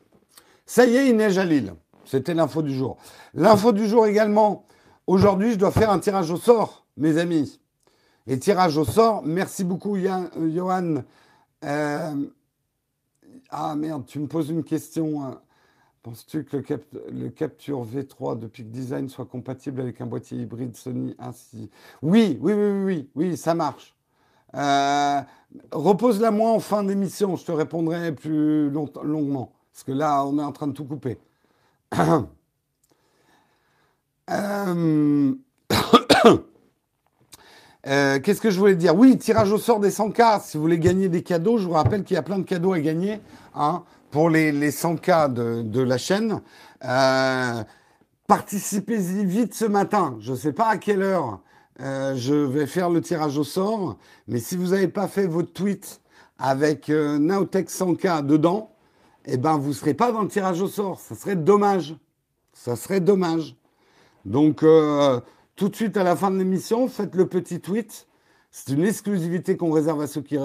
A: Ça y est, il neige à Lille. C'était l'info du jour. L'info du jour également. Aujourd'hui, je dois faire un tirage au sort, mes amis. Et tirage au sort, merci beaucoup, Johan. Euh, ah merde, tu me poses une question. Penses-tu que le, Capture V3 de Peak Design soit compatible avec un boîtier hybride Sony ainsi? Oui, oui, oui, oui, oui, ça marche. Euh, repose-la moi en fin d'émission, je te répondrai plus longuement. Parce que là, on est en train de tout couper. *coughs* Euh, *coughs* euh, qu'est-ce que je voulais dire? Oui, tirage au sort des 100K. Si vous voulez gagner des cadeaux, je vous rappelle qu'il y a plein de cadeaux à gagner. Hein pour les, les 100K de, la chaîne. Euh, participez-y vite ce matin. Je ne sais pas à quelle heure euh, je vais faire le tirage au sort, mais si vous n'avez pas fait votre tweet avec euh, 100K dedans, eh ben vous ne serez pas dans le tirage au sort. Ça serait dommage. Ça serait dommage. Donc tout de suite à la fin de l'émission, faites le petit tweet. C'est une exclusivité qu'on réserve à ceux qui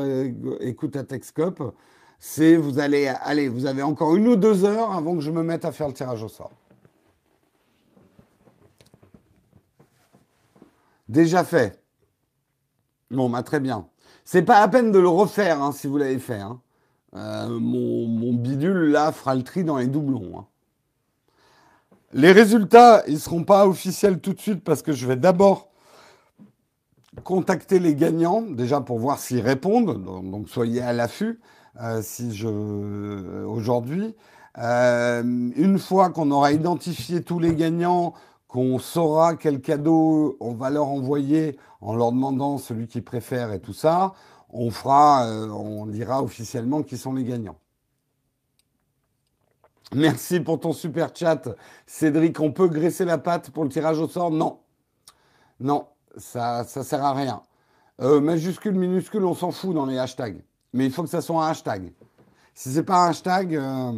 A: écoutent à Texcop c'est vous allez, allez, vous avez encore une ou deux heures avant que je me mette à faire le tirage au sort. Déjà fait. Bon, bah, très bien. C'est pas à peine de le refaire hein, si vous l'avez fait. Hein. Euh, mon, bidule là fera le tri dans les doublons. Hein. Les résultats, ils seront pas officiels tout de suite parce que je vais d'abord contacter les gagnants déjà pour voir s'ils répondent. donc soyez à l'affût. Euh, si je euh, aujourd'hui. Euh, une fois qu'on aura identifié tous les gagnants, qu'on saura quel cadeau on va leur envoyer en leur demandant celui qu'ils préfèrent et tout ça, on fera, on dira officiellement qui sont les gagnants. Merci pour ton super chat, Cédric. On peut graisser la patte pour le tirage au sort? Non, non, ça, ça sert à rien. majuscule, minuscule, on s'en fout dans les hashtags mais il faut que ça soit un hashtag. Si c'est pas un hashtag, euh,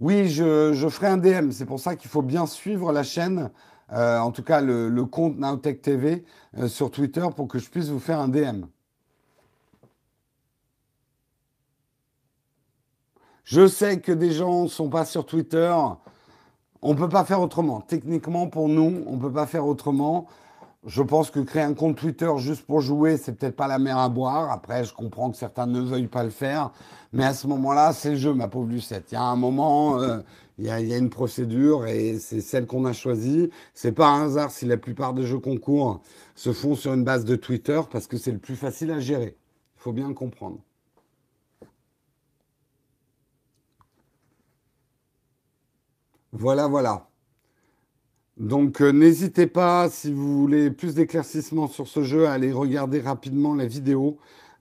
A: oui, je, ferai un DM. C'est pour ça qu'il faut bien suivre la chaîne, euh, en tout cas le, compte Nowtech TV euh, sur Twitter pour que je puisse vous faire un DM. Je sais que des gens ne sont pas sur Twitter. On ne peut pas faire autrement. Techniquement, pour nous, on ne peut pas faire autrement. Je pense que créer un compte Twitter juste pour jouer, c'est peut-être pas la mer à boire. Après, je comprends que certains ne veuillent pas le faire. Mais à ce moment-là, c'est le jeu, ma pauvre Lucette. Il y a un moment, euh, il, y a, une procédure et c'est celle qu'on a choisie. C'est pas un hasard si la plupart des jeux concours se font sur une base de Twitter parce que c'est le plus facile à gérer. Il faut bien le comprendre. Voilà, voilà. Donc euh, n'hésitez pas, si vous voulez plus d'éclaircissements sur ce jeu, à aller regarder rapidement la vidéo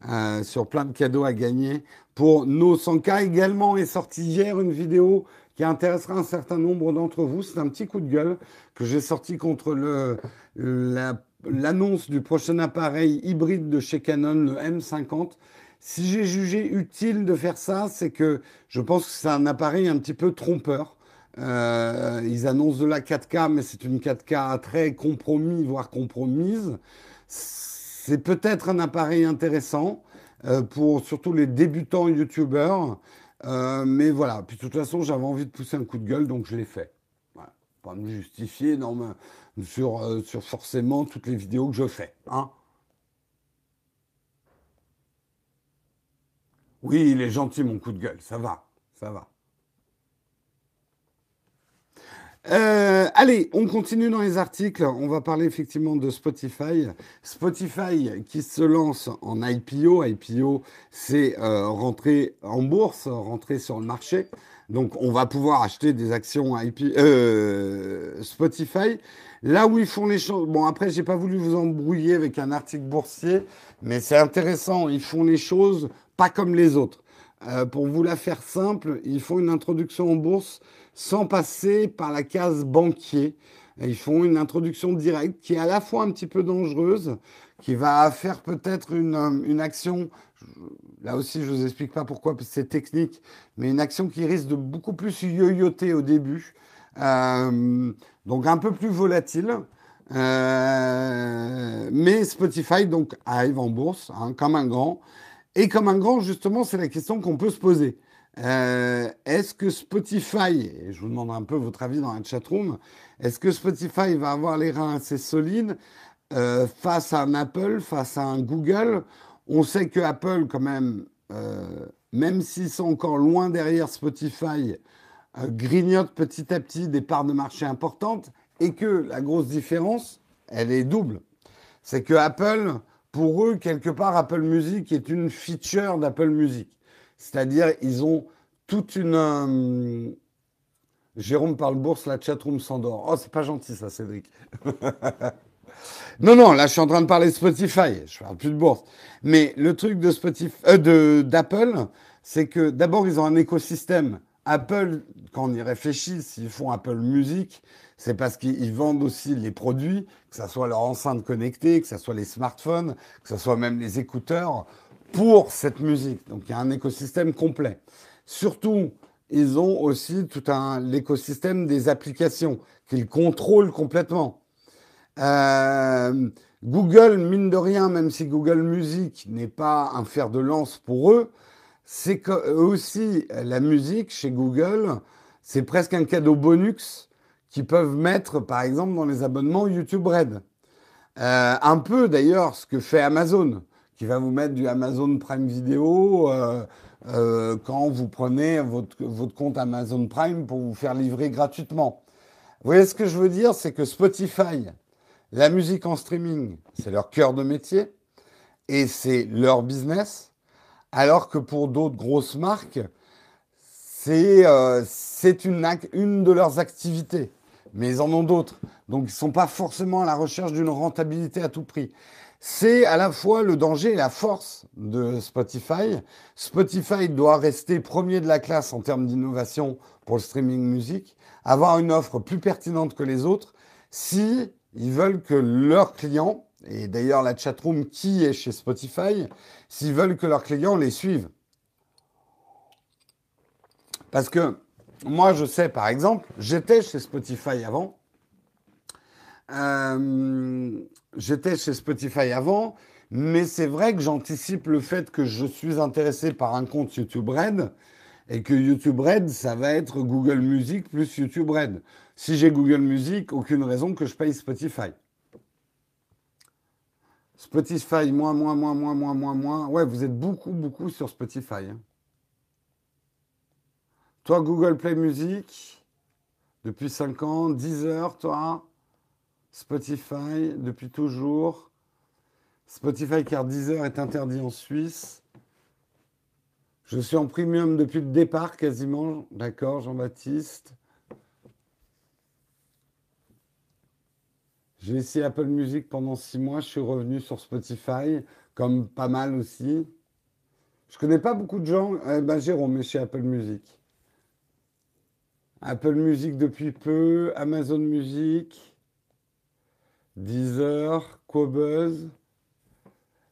A: euh, sur plein de cadeaux à gagner pour nos 100K. Également est sortie hier une vidéo qui intéressera un certain nombre d'entre vous. C'est un petit coup de gueule que j'ai sorti contre l'annonce du prochain appareil hybride de chez Canon, le M50. Si j'ai jugé utile de faire ça, c'est que je pense que c'est un appareil un petit peu trompeur. Euh, ils annoncent de la 4K, mais c'est une 4K très compromis, voire compromise. C'est peut-être un appareil intéressant euh, pour surtout les débutants youtubeurs. Euh, mais voilà, puis de toute façon, j'avais envie de pousser un coup de gueule, donc je l'ai fait. Pas me justifier sur, sur forcément toutes les vidéos que je fais. Hein oui, il est gentil, mon coup de gueule, ça va, ça va. Euh, allez, on continue dans les articles. On va parler effectivement de Spotify. Spotify qui se lance en IPO. IPO, c'est euh, rentrer en bourse, rentrer sur le marché. Donc, on va pouvoir acheter des actions euh, Spotify. Là où ils font les choses. Bon, après, j'ai pas voulu vous embrouiller avec un article boursier, mais c'est intéressant. Ils font les choses pas comme les autres. pour vous la faire simple, ils font une introduction en bourse sans passer par la case banquier. ils font une introduction directe qui est à la fois un petit peu dangereuse, qui va faire peut-être une, une, action, là aussi je ne vous explique pas pourquoi, parce c'est technique, mais une action qui risque de beaucoup plus yoyoter au début, euh, donc un peu plus volatile. Euh, mais Spotify donc arrive en bourse hein, comme un grand. Et comme un grand, justement, c'est la question qu'on peut se poser. Euh, est-ce que Spotify, et je vous demande un peu votre avis dans la chatroom, est-ce que Spotify va avoir les reins assez solides euh, face à un Apple, face à un Google? On sait que Apple, quand même, même s'ils sont encore loin derrière Spotify, grignote petit à petit des parts de marché importantes et que la grosse différence, elle est double. C'est que Apple, pour eux, quelque part, Apple Music est une feature d'Apple Music. C'est-à-dire, ils ont toute une. Euh, Jérôme parle bourse, la chatroom s'endort. Oh, c'est pas gentil ça, Cédric. *laughs* non, non, là, je suis en train de parler de Spotify. Je parle plus de bourse. Mais le truc de Spotify, euh, d'Apple, c'est que d'abord, ils ont un écosystème. Apple, quand on y réfléchit, s'ils font Apple Music, c'est parce qu'ils vendent aussi les produits, que ce soit leur enceinte connectée, que ce soit les smartphones, que ce soit même les écouteurs, pour cette musique. Donc il y a un écosystème complet. Surtout, ils ont aussi tout un l'écosystème des applications qu'ils contrôlent complètement. Euh, Google, mine de rien, même si Google Music n'est pas un fer de lance pour eux, c'est que aussi la musique chez Google, c'est presque un cadeau bonus qu'ils peuvent mettre, par exemple, dans les abonnements YouTube Red. Euh, un peu d'ailleurs ce que fait Amazon, qui va vous mettre du Amazon Prime Video euh, euh, quand vous prenez votre, compte Amazon Prime pour vous faire livrer gratuitement. Vous voyez ce que je veux dire? C'est que Spotify, la musique en streaming, c'est leur cœur de métier et c'est leur business, alors que pour d'autres grosses marques, c'est euh, une, une de leurs activités mais ils en ont d'autres. Donc, ils ne sont pas forcément à la recherche d'une rentabilité à tout prix. C'est à la fois le danger et la force de Spotify. Spotify doit rester premier de la classe en termes d'innovation pour le streaming musique, avoir une offre plus pertinente que les autres, si ils veulent que leurs clients, et d'ailleurs la chatroom qui est chez Spotify, s'ils veulent que leurs clients les suivent. Parce que moi, je sais, par exemple, j'étais chez Spotify avant. Euh, j'étais chez Spotify avant, mais c'est vrai que j'anticipe le fait que je suis intéressé par un compte YouTube Red et que YouTube Red, ça va être Google Music plus YouTube Red. Si j'ai Google Music, aucune raison que je paye Spotify. Spotify, moins, moins, moins, moins, moins, moins, moins. Ouais, vous êtes beaucoup, beaucoup sur Spotify. Hein. Toi, Google Play Music, depuis 5 ans. Deezer, toi? Spotify, depuis toujours. Spotify, car Deezer est interdit en Suisse. Je suis en premium depuis le départ quasiment. D'accord, Jean-Baptiste. J'ai essayé Apple Music pendant six mois. Je suis revenu sur Spotify, comme pas mal aussi. Je connais pas beaucoup de gens. Eh ben, Jérôme est chez Apple Music. Apple Music depuis peu, Amazon Music, Deezer, Qobuz,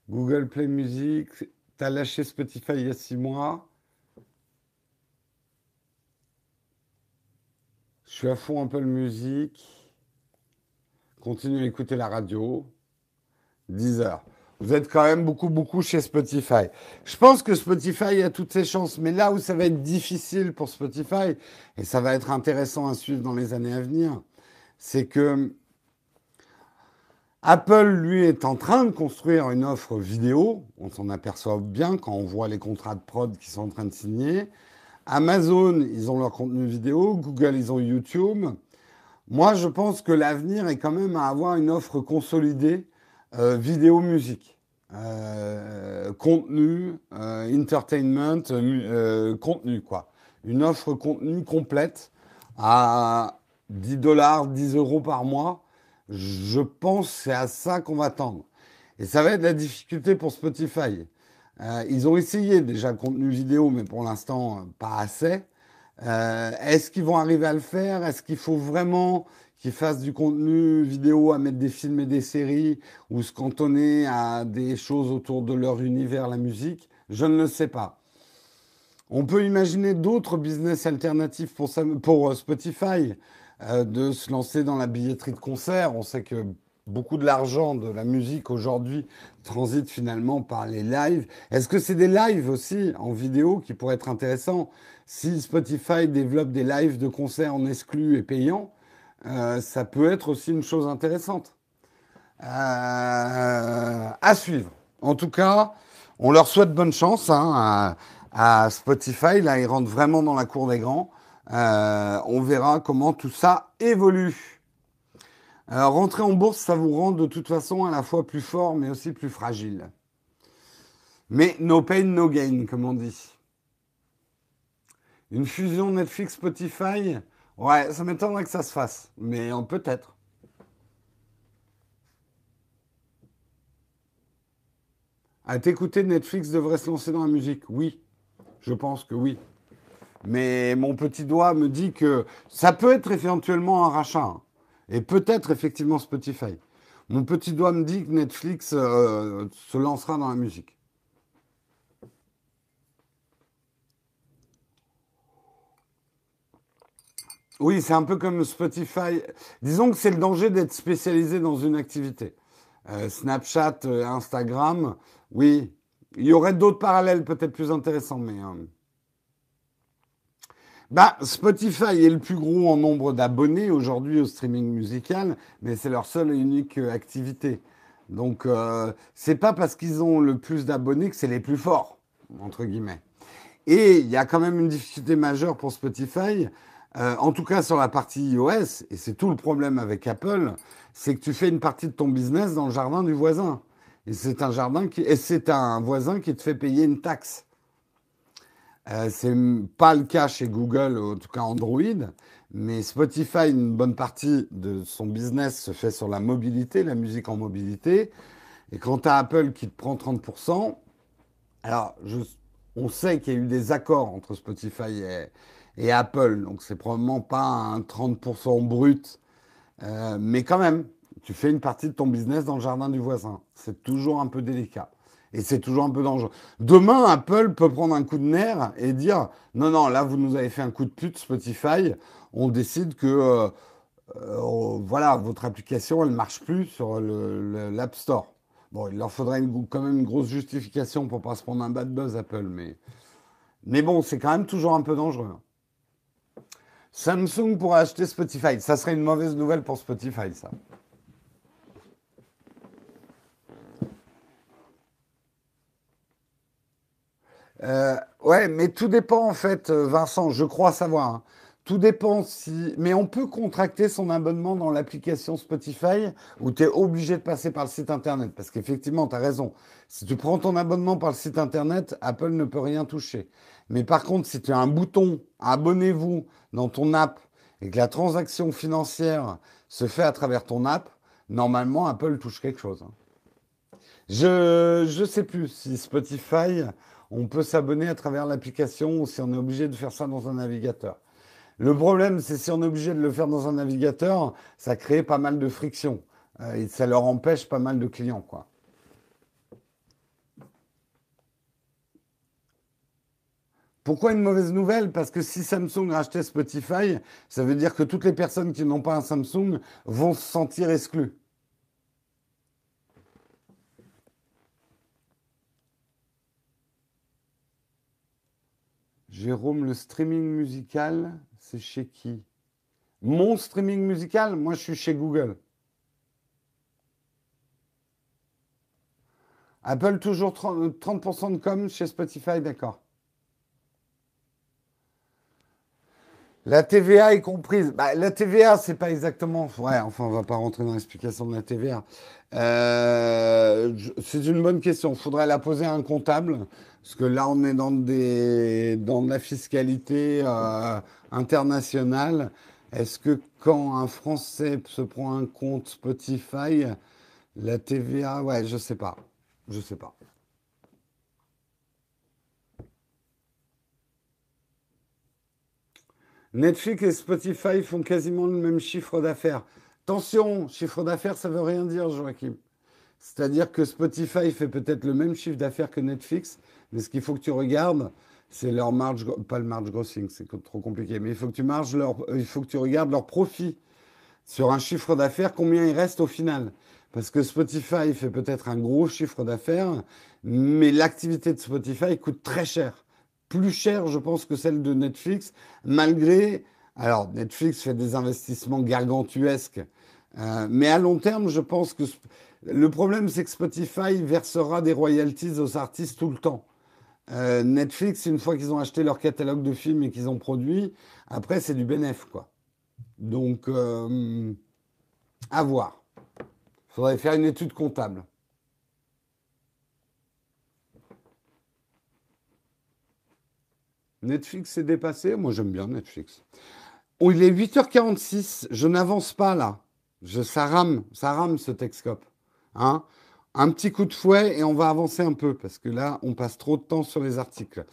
A: Google Play Music. Tu as lâché Spotify il y a six mois. Je suis à fond Apple Music. Continue à écouter la radio. Deezer. Vous êtes quand même beaucoup, beaucoup chez Spotify. Je pense que Spotify a toutes ses chances, mais là où ça va être difficile pour Spotify, et ça va être intéressant à suivre dans les années à venir, c'est que Apple, lui, est en train de construire une offre vidéo. On s'en aperçoit bien quand on voit les contrats de prod qu'ils sont en train de signer. Amazon, ils ont leur contenu vidéo. Google, ils ont YouTube. Moi, je pense que l'avenir est quand même à avoir une offre consolidée euh, vidéo musique. Euh, contenu, euh, entertainment, contenu, quoi. Une offre contenu complète à 10 dollars, 10 euros par mois. Je pense que c'est à ça qu'on va tendre. Et ça va être la difficulté pour Spotify. ils ont essayé déjà le contenu vidéo, mais pour l'instant, pas assez. Est-ce qu'ils vont arriver à le faire? Est-ce qu'il faut vraiment qui fassent du contenu vidéo à mettre des films et des séries ou se cantonner à des choses autour de leur univers, la musique, je ne le sais pas. On peut imaginer d'autres business alternatifs pour, euh, Spotify, euh, de se lancer dans la billetterie de concert. On sait que beaucoup de l'argent de la musique aujourd'hui transite finalement par les lives. Est-ce que c'est des lives aussi en vidéo qui pourraient être intéressants? Si Spotify développe des lives de concerts en exclus et payants, euh, ça peut être aussi une chose intéressante. Euh, à suivre. En tout cas, on leur souhaite bonne chance hein, à, Spotify. Là, ils rentrent vraiment dans la cour des grands. Euh, on verra comment tout ça évolue. Alors, rentrer en bourse, ça vous rend de toute façon à la fois plus fort, mais aussi plus fragile. Mais no pain, no gain, comme on dit. Une fusion Netflix-Spotify, ouais, ça m'étonnerait que ça se fasse, mais peut-être. À t'écouter, Netflix devrait se lancer dans la musique? Oui, je pense que oui. Mais mon petit doigt me dit que ça peut être éventuellement un rachat. Et peut-être effectivement Spotify. Mon petit doigt me dit que Netflix euh, se lancera dans la musique. Oui, c'est un peu comme Spotify. Disons que c'est le danger d'être spécialisé dans une activité. Euh, Snapchat, euh, Instagram, oui. Il y aurait d'autres parallèles peut-être plus intéressants, mais... Bah, Spotify est le plus gros en nombre d'abonnés aujourd'hui au streaming musical, mais c'est leur seule et unique euh, activité. Donc, euh, c'est pas parce qu'ils ont le plus d'abonnés que c'est les plus forts, entre guillemets. Et il y a quand même une difficulté majeure pour Spotify, euh, en tout cas sur la partie iOS, et c'est tout le problème avec Apple, c'est que tu fais une partie de ton business dans le jardin du voisin. Et c'est un jardin qui, et c'est un voisin qui te fait payer une taxe. Euh, c'est pas le cas chez Google, en tout cas Android, mais Spotify, une bonne partie de son business se fait sur la mobilité, la musique en mobilité. Et quand tu as Apple qui te prend 30%, alors on sait qu'il y a eu des accords entre Spotify et, Apple, donc c'est probablement pas un 30% brut, euh, mais quand même, tu fais une partie de ton business dans le jardin du voisin. C'est toujours un peu délicat. Et c'est toujours un peu dangereux. Demain, Apple peut prendre un coup de nerf et dire non, non, là, vous nous avez fait un coup de pute, Spotify. On décide que euh, euh, voilà, votre application, elle marche plus sur l'App Store. Bon, il leur faudrait quand même une grosse justification pour pas se prendre un bad buzz, Apple. Mais, mais bon, c'est quand même toujours un peu dangereux. Samsung pourrait acheter Spotify. Ça serait une mauvaise nouvelle pour Spotify, ça. Euh, ouais, mais tout dépend en fait, euh, Vincent, je crois savoir. Hein. Tout dépend si. Mais on peut contracter son abonnement dans l'application Spotify ou tu es obligé de passer par le site internet. Parce qu'effectivement, tu as raison. Si tu prends ton abonnement par le site internet, Apple ne peut rien toucher. Mais par contre, si tu as un bouton abonnez-vous dans ton app et que la transaction financière se fait à travers ton app, normalement, Apple touche quelque chose. Hein. Je ne sais plus si Spotify on peut s'abonner à travers l'application ou si on est obligé de faire ça dans un navigateur. Le problème, c'est si on est obligé de le faire dans un navigateur, ça crée pas mal de friction. Euh, et ça leur empêche pas mal de clients, quoi. Pourquoi une mauvaise nouvelle? Parce que si Samsung rachetait Spotify, ça veut dire que toutes les personnes qui n'ont pas un Samsung vont se sentir exclues. Jérôme, le streaming musical, c'est chez qui? Mon streaming musical, moi je suis chez Google. Apple toujours 30%, de com chez Spotify, d'accord. La TVA est comprise. Bah, la TVA, c'est pas exactement. Ouais, enfin, on va pas rentrer dans l'explication de la TVA. Euh, c'est une bonne question. Faudrait la poser à un comptable. Parce que là, on est dans, des, dans de la fiscalité euh, internationale. Est-ce que quand un Français se prend un compte Spotify, la TVA, ouais, je sais pas. Je sais pas. Netflix et Spotify font quasiment le même chiffre d'affaires. Attention, chiffre d'affaires, ça veut rien dire, Joachim. C'est-à-dire que Spotify fait peut-être le même chiffre d'affaires que Netflix, mais ce qu'il faut que tu regardes, c'est leur marge, pas le marge grossing, c'est trop compliqué, mais il faut que tu leur, il faut que tu regardes leur profit sur un chiffre d'affaires, combien il reste au final. parce que Spotify fait peut-être un gros chiffre d'affaires, mais l'activité de Spotify coûte très cher. Plus cher, je pense, que celle de Netflix, malgré... Alors, Netflix fait des investissements gargantuesques, euh, mais à long terme, je pense que... Le problème, c'est que Spotify versera des royalties aux artistes tout le temps. Euh, Netflix, une fois qu'ils ont acheté leur catalogue de films et qu'ils ont produit, après, c'est du bénéf, quoi. Donc, euh, à voir. Il faudrait faire une étude comptable. Netflix s'est dépassé? Moi, j'aime bien Netflix. Oh, il est 8h46. Je n'avance pas là. Je, ça rame, ça rame ce Texcope. Hein un petit coup de fouet et on va avancer un peu parce que là, on passe trop de temps sur les articles.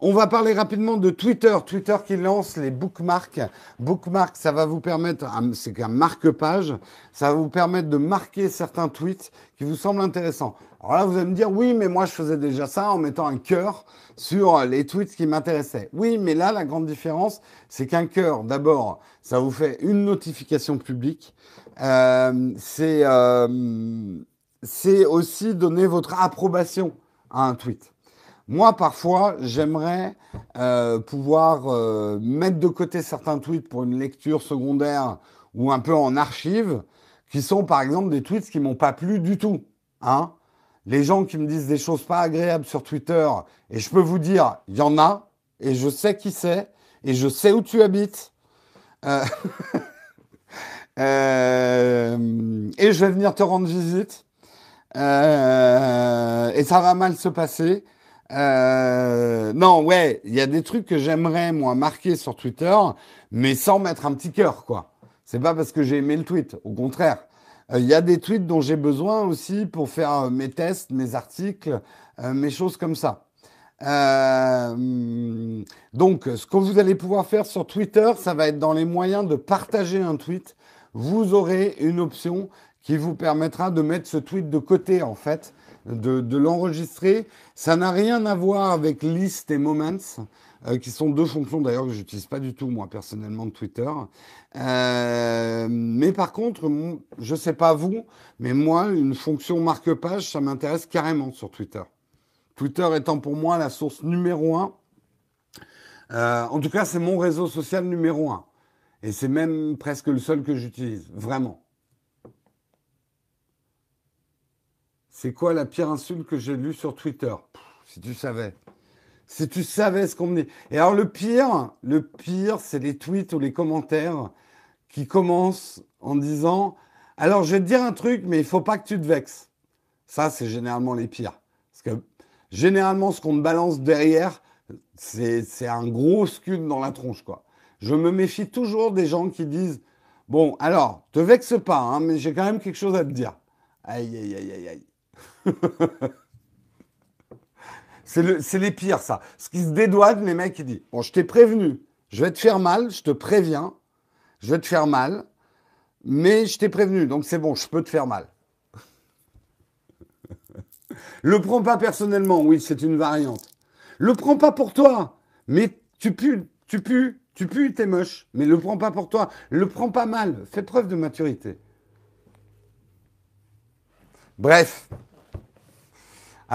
A: On va parler rapidement de Twitter. Twitter qui lance les bookmarks. Bookmarks, ça va vous permettre, c'est qu'un marque-page, ça va vous permettre de marquer certains tweets qui vous semblent intéressants. Alors là, vous allez me dire, oui, mais moi, je faisais déjà ça en mettant un cœur sur les tweets qui m'intéressaient. Oui, mais là, la grande différence, c'est qu'un cœur, d'abord, ça vous fait une notification publique. Euh, c'est... Euh, c'est aussi donner votre approbation à un tweet. Moi, parfois, j'aimerais euh, pouvoir euh, mettre de côté certains tweets pour une lecture secondaire ou un peu en archive, qui sont par exemple des tweets qui m'ont pas plu du tout. Hein Les gens qui me disent des choses pas agréables sur Twitter, et je peux vous dire, il y en a, et je sais qui c'est, et je sais où tu habites. Euh, *laughs* et je vais venir te rendre visite. Euh, et ça va mal se passer. Euh, non, ouais, il y a des trucs que j'aimerais moi marquer sur Twitter, mais sans mettre un petit cœur, quoi. C'est pas parce que j'ai aimé le tweet, au contraire. Euh, il y a des tweets dont j'ai besoin aussi pour faire mes tests, mes articles, mes choses comme ça. donc, ce que vous allez pouvoir faire sur Twitter, ça va être dans les moyens de partager un tweet. Vous aurez une option qui vous permettra de mettre ce tweet de côté, en fait, de, l'enregistrer. Ça n'a rien à voir avec list et moments, euh, qui sont deux fonctions d'ailleurs que j'utilise pas du tout, moi, personnellement, de Twitter. Euh, mais par contre, je sais pas vous, mais moi, une fonction marque-page, ça m'intéresse carrément sur Twitter. Twitter étant pour moi la source numéro un. Euh, en tout cas, c'est mon réseau social numéro un. Et c'est même presque le seul que j'utilise, vraiment. C'est quoi la pire insulte que j'ai lue sur Twitter? Si tu savais. Si tu savais ce qu'on me dit. Et alors le pire, le pire, c'est les tweets ou les commentaires qui commencent en disant Alors je vais te dire un truc, mais il faut pas que tu te vexes. Ça, c'est généralement les pires. Parce que généralement, ce qu'on te balance derrière, c'est un gros scud dans la tronche, quoi. Je me méfie toujours des gens qui disent Bon, alors, te vexe pas, hein, mais j'ai quand même quelque chose à te dire. Aïe, aïe, aïe, aïe, aïe. *laughs* c'est les pires, ça. Ce qui se dédouane, les mecs, ils disent Bon, je t'ai prévenu, je vais te faire mal, je te préviens, je vais te faire mal, mais je t'ai prévenu, donc c'est bon, je peux te faire mal. *laughs* Le prends pas personnellement, oui, c'est une variante. Le prends pas pour toi, mais tu pues, tu pues, tu pues, t'es moche, mais le prends pas pour toi, le prends pas mal, fais preuve de maturité. Bref,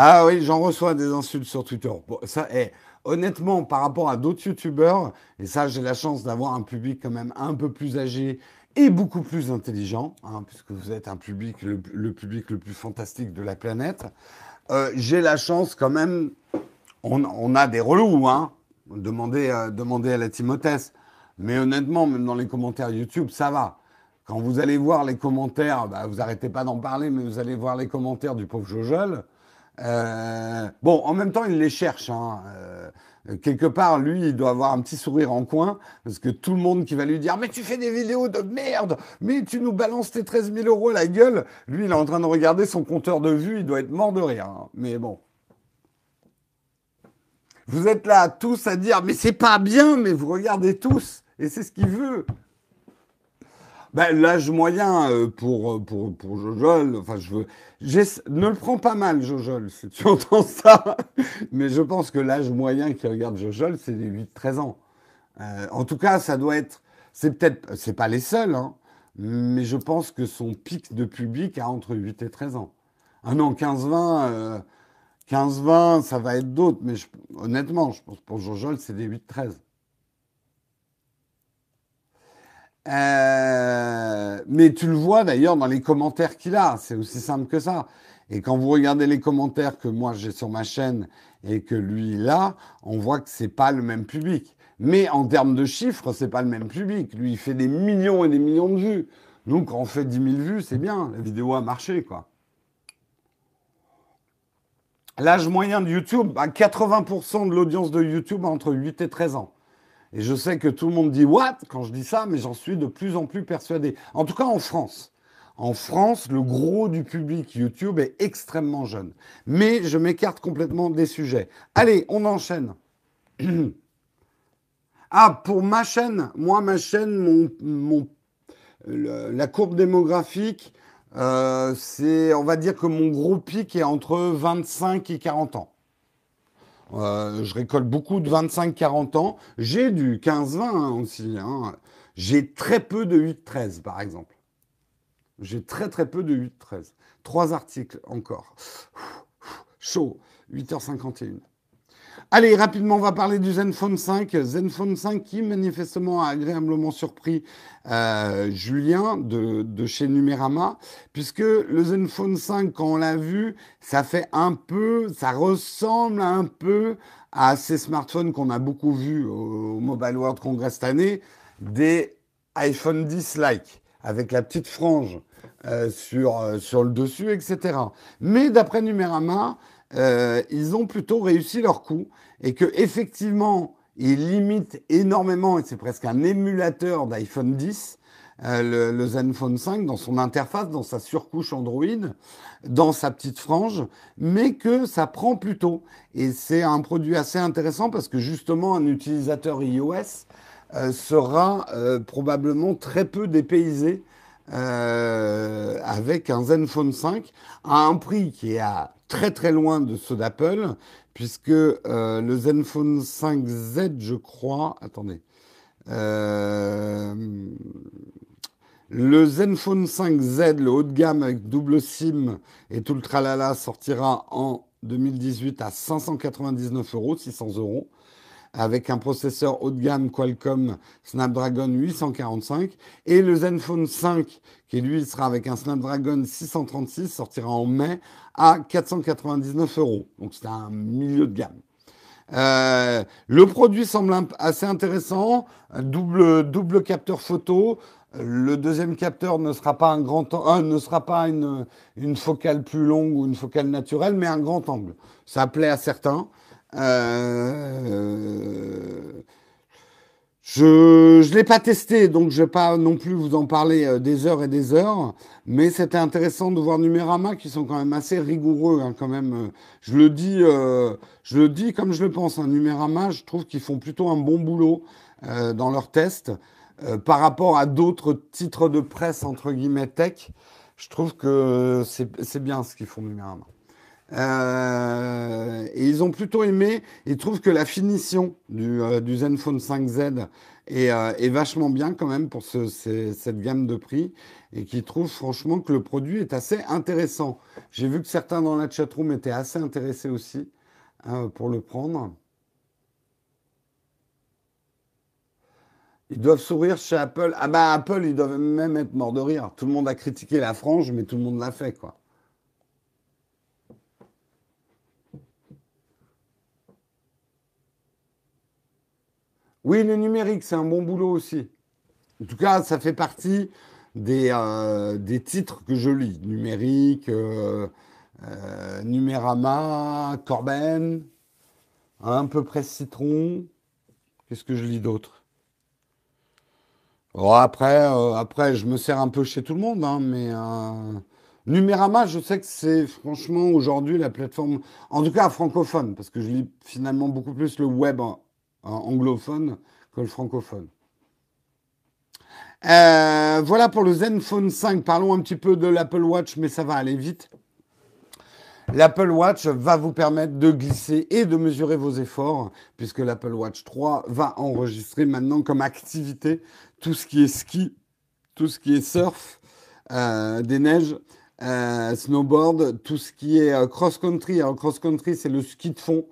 A: ah oui, j'en reçois des insultes sur Twitter. ça, eh, honnêtement, par rapport à d'autres youtubeurs, et ça, j'ai la chance d'avoir un public quand même un peu plus âgé et beaucoup plus intelligent, hein, puisque vous êtes un public, le, public le plus fantastique de la planète. Euh, j'ai la chance quand même, on, a des relous, hein, demandez, à la Timothée. Mais honnêtement, même dans les commentaires YouTube, ça va. Quand vous allez voir les commentaires, bah, vous arrêtez pas d'en parler, mais vous allez voir les commentaires du pauvre Jojol. Euh, bon, en même temps, il les cherche. Hein. Euh, quelque part, lui, il doit avoir un petit sourire en coin, parce que tout le monde qui va lui dire Mais tu fais des vidéos de merde, mais tu nous balances tes 13 000 euros la gueule. Lui, il est en train de regarder son compteur de vue, il doit être mort de rire. Hein. Mais bon. Vous êtes là tous à dire Mais c'est pas bien, mais vous regardez tous, et c'est ce qu'il veut. Ben, l'âge moyen euh, pour, pour, pour Jojol, enfin, je veux. Ne le prends pas mal, Jojol, si tu *laughs* entends ça. Mais je pense que l'âge moyen qui regarde Jojol, c'est les 8-13 ans. Euh, en tout cas, ça doit être. C'est peut-être. C'est pas les seuls, hein. mais je pense que son pic de public a entre 8 et 13 ans. Ah non, 15-20, 15-20, ça va être d'autres, mais honnêtement, je pense pour Jojo, c'est des 8-13. Euh, mais tu le vois d'ailleurs dans les commentaires qu'il a, c'est aussi simple que ça. Et quand vous regardez les commentaires que moi j'ai sur ma chaîne et que lui il a, on voit que c'est pas le même public. Mais en termes de chiffres, c'est pas le même public. Lui, il fait des millions et des millions de vues. Nous, quand on fait 10 000 vues, c'est bien. La vidéo a marché, quoi. L'âge moyen de YouTube, 80% bah, de l'audience de YouTube entre 8 et 13 ans. Et je sais que tout le monde dit What? Quand je dis ça, mais j'en suis de plus en plus persuadé. En tout cas en France. En France, le gros du public YouTube est extrêmement jeune. Mais je m'écarte complètement des sujets. Allez, on enchaîne. *clears throat* ah, pour ma chaîne, moi, ma chaîne, la courbe démographique, euh, c'est, on va dire que mon gros pic est entre 25 et 40 ans. Euh, je récolte beaucoup de 25-40 ans. J'ai du 15-20 hein, aussi. Hein. J'ai très peu de 8-13, par exemple. J'ai très très peu de 8-13. Trois articles encore. Chaud. 8h51. Allez, rapidement, on va parler du Zenfone 5. Zenfone 5 qui manifestement a agréablement surpris euh, Julien de, chez Numérama, puisque le Zenfone 5, quand on l'a vu, ça fait un peu, ça ressemble un peu à ces smartphones qu'on a beaucoup vus au, Mobile World Congress cette année, des iPhone 10 like, avec la petite frange euh, sur, euh, sur le dessus, etc. Mais d'après Numérama, euh, ils ont plutôt réussi leur coup et que effectivement, ils limitent énormément, et c'est presque un émulateur d'iPhone 10, euh, le, Zenfone 5 dans son interface, dans sa surcouche Android, dans sa petite frange, mais que ça prend plutôt. Et c'est un produit assez intéressant parce que justement, un utilisateur iOS euh, sera probablement très peu dépaysé avec un Zenfone 5 à un prix qui est à très très loin de ceux d'Apple, puisque euh, le Zenfone 5Z, je crois, attendez, euh, le Zenfone 5Z, le haut de gamme avec double SIM et tout le tralala, sortira en 2018 à 599 euros, 600 euros avec un processeur haut de gamme Qualcomm Snapdragon 845 et le Zenfone 5 qui lui sera avec un Snapdragon 636 sortira en mai à 499 euros. Donc c'est un milieu de gamme. Euh, le produit semble assez intéressant, double, double capteur photo. Le deuxième capteur ne sera pas un grand euh, ne sera pas une, une focale plus longue ou une focale naturelle, mais un grand angle. Ça plaît à certains. Euh, je ne l'ai pas testé, donc je ne vais pas non plus vous en parler euh, des heures et des heures, mais c'était intéressant de voir Numérama qui sont quand même assez rigoureux hein, quand même. Je le dis, euh, je le dis comme je le pense. Hein, Numérama, je trouve qu'ils font plutôt un bon boulot dans leurs tests par rapport à d'autres titres de presse entre guillemets tech. Je trouve que c'est bien ce qu'ils font Numérama. Euh, et ils ont plutôt aimé. Ils trouvent que la finition du, euh, Zenfone 5Z est, euh, est, vachement bien quand même pour ce, cette gamme de prix et qui trouvent franchement que le produit est assez intéressant. J'ai vu que certains dans la chatroom étaient assez intéressés aussi hein, pour le prendre. Ils doivent sourire chez Apple. Ah bah Apple, ils doivent même être morts de rire. Tout le monde a critiqué la frange, mais tout le monde l'a fait, quoi. Oui, le numérique, c'est un bon boulot aussi. En tout cas, ça fait partie des, euh, titres que je lis. Numérique, euh, euh, Numérama, Corben, un peu près Citron. Qu'est-ce que je lis d'autre? Après, après, je me sers un peu chez tout le monde, hein, mais Numérama, je sais que c'est franchement aujourd'hui la plateforme, en tout cas francophone, parce que je lis finalement beaucoup plus le web anglophone que le francophone. Euh, voilà pour le Zenfone 5. Parlons un petit peu de l'Apple Watch, mais ça va aller vite. L'Apple Watch va vous permettre de glisser et de mesurer vos efforts, puisque l'Apple Watch 3 va enregistrer maintenant comme activité tout ce qui est ski, tout ce qui est surf, des neiges, snowboard, tout ce qui est cross-country. Alors cross-country, c'est le ski de fond.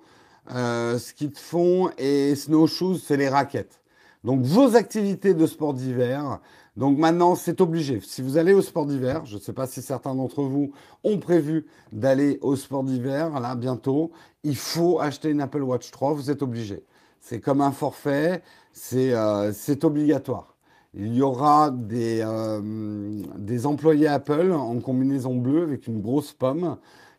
A: Ski de fond et snowshoes, c'est les raquettes. Donc vos activités de sport d'hiver, donc maintenant, c'est obligé. Si vous allez au sport d'hiver, je ne sais pas si certains d'entre vous ont prévu d'aller au sport d'hiver, là, bientôt, il faut acheter une Apple Watch 3, vous êtes obligé. C'est comme un forfait, c'est euh, obligatoire. Il y aura euh, des employés Apple en combinaison bleue avec une grosse pomme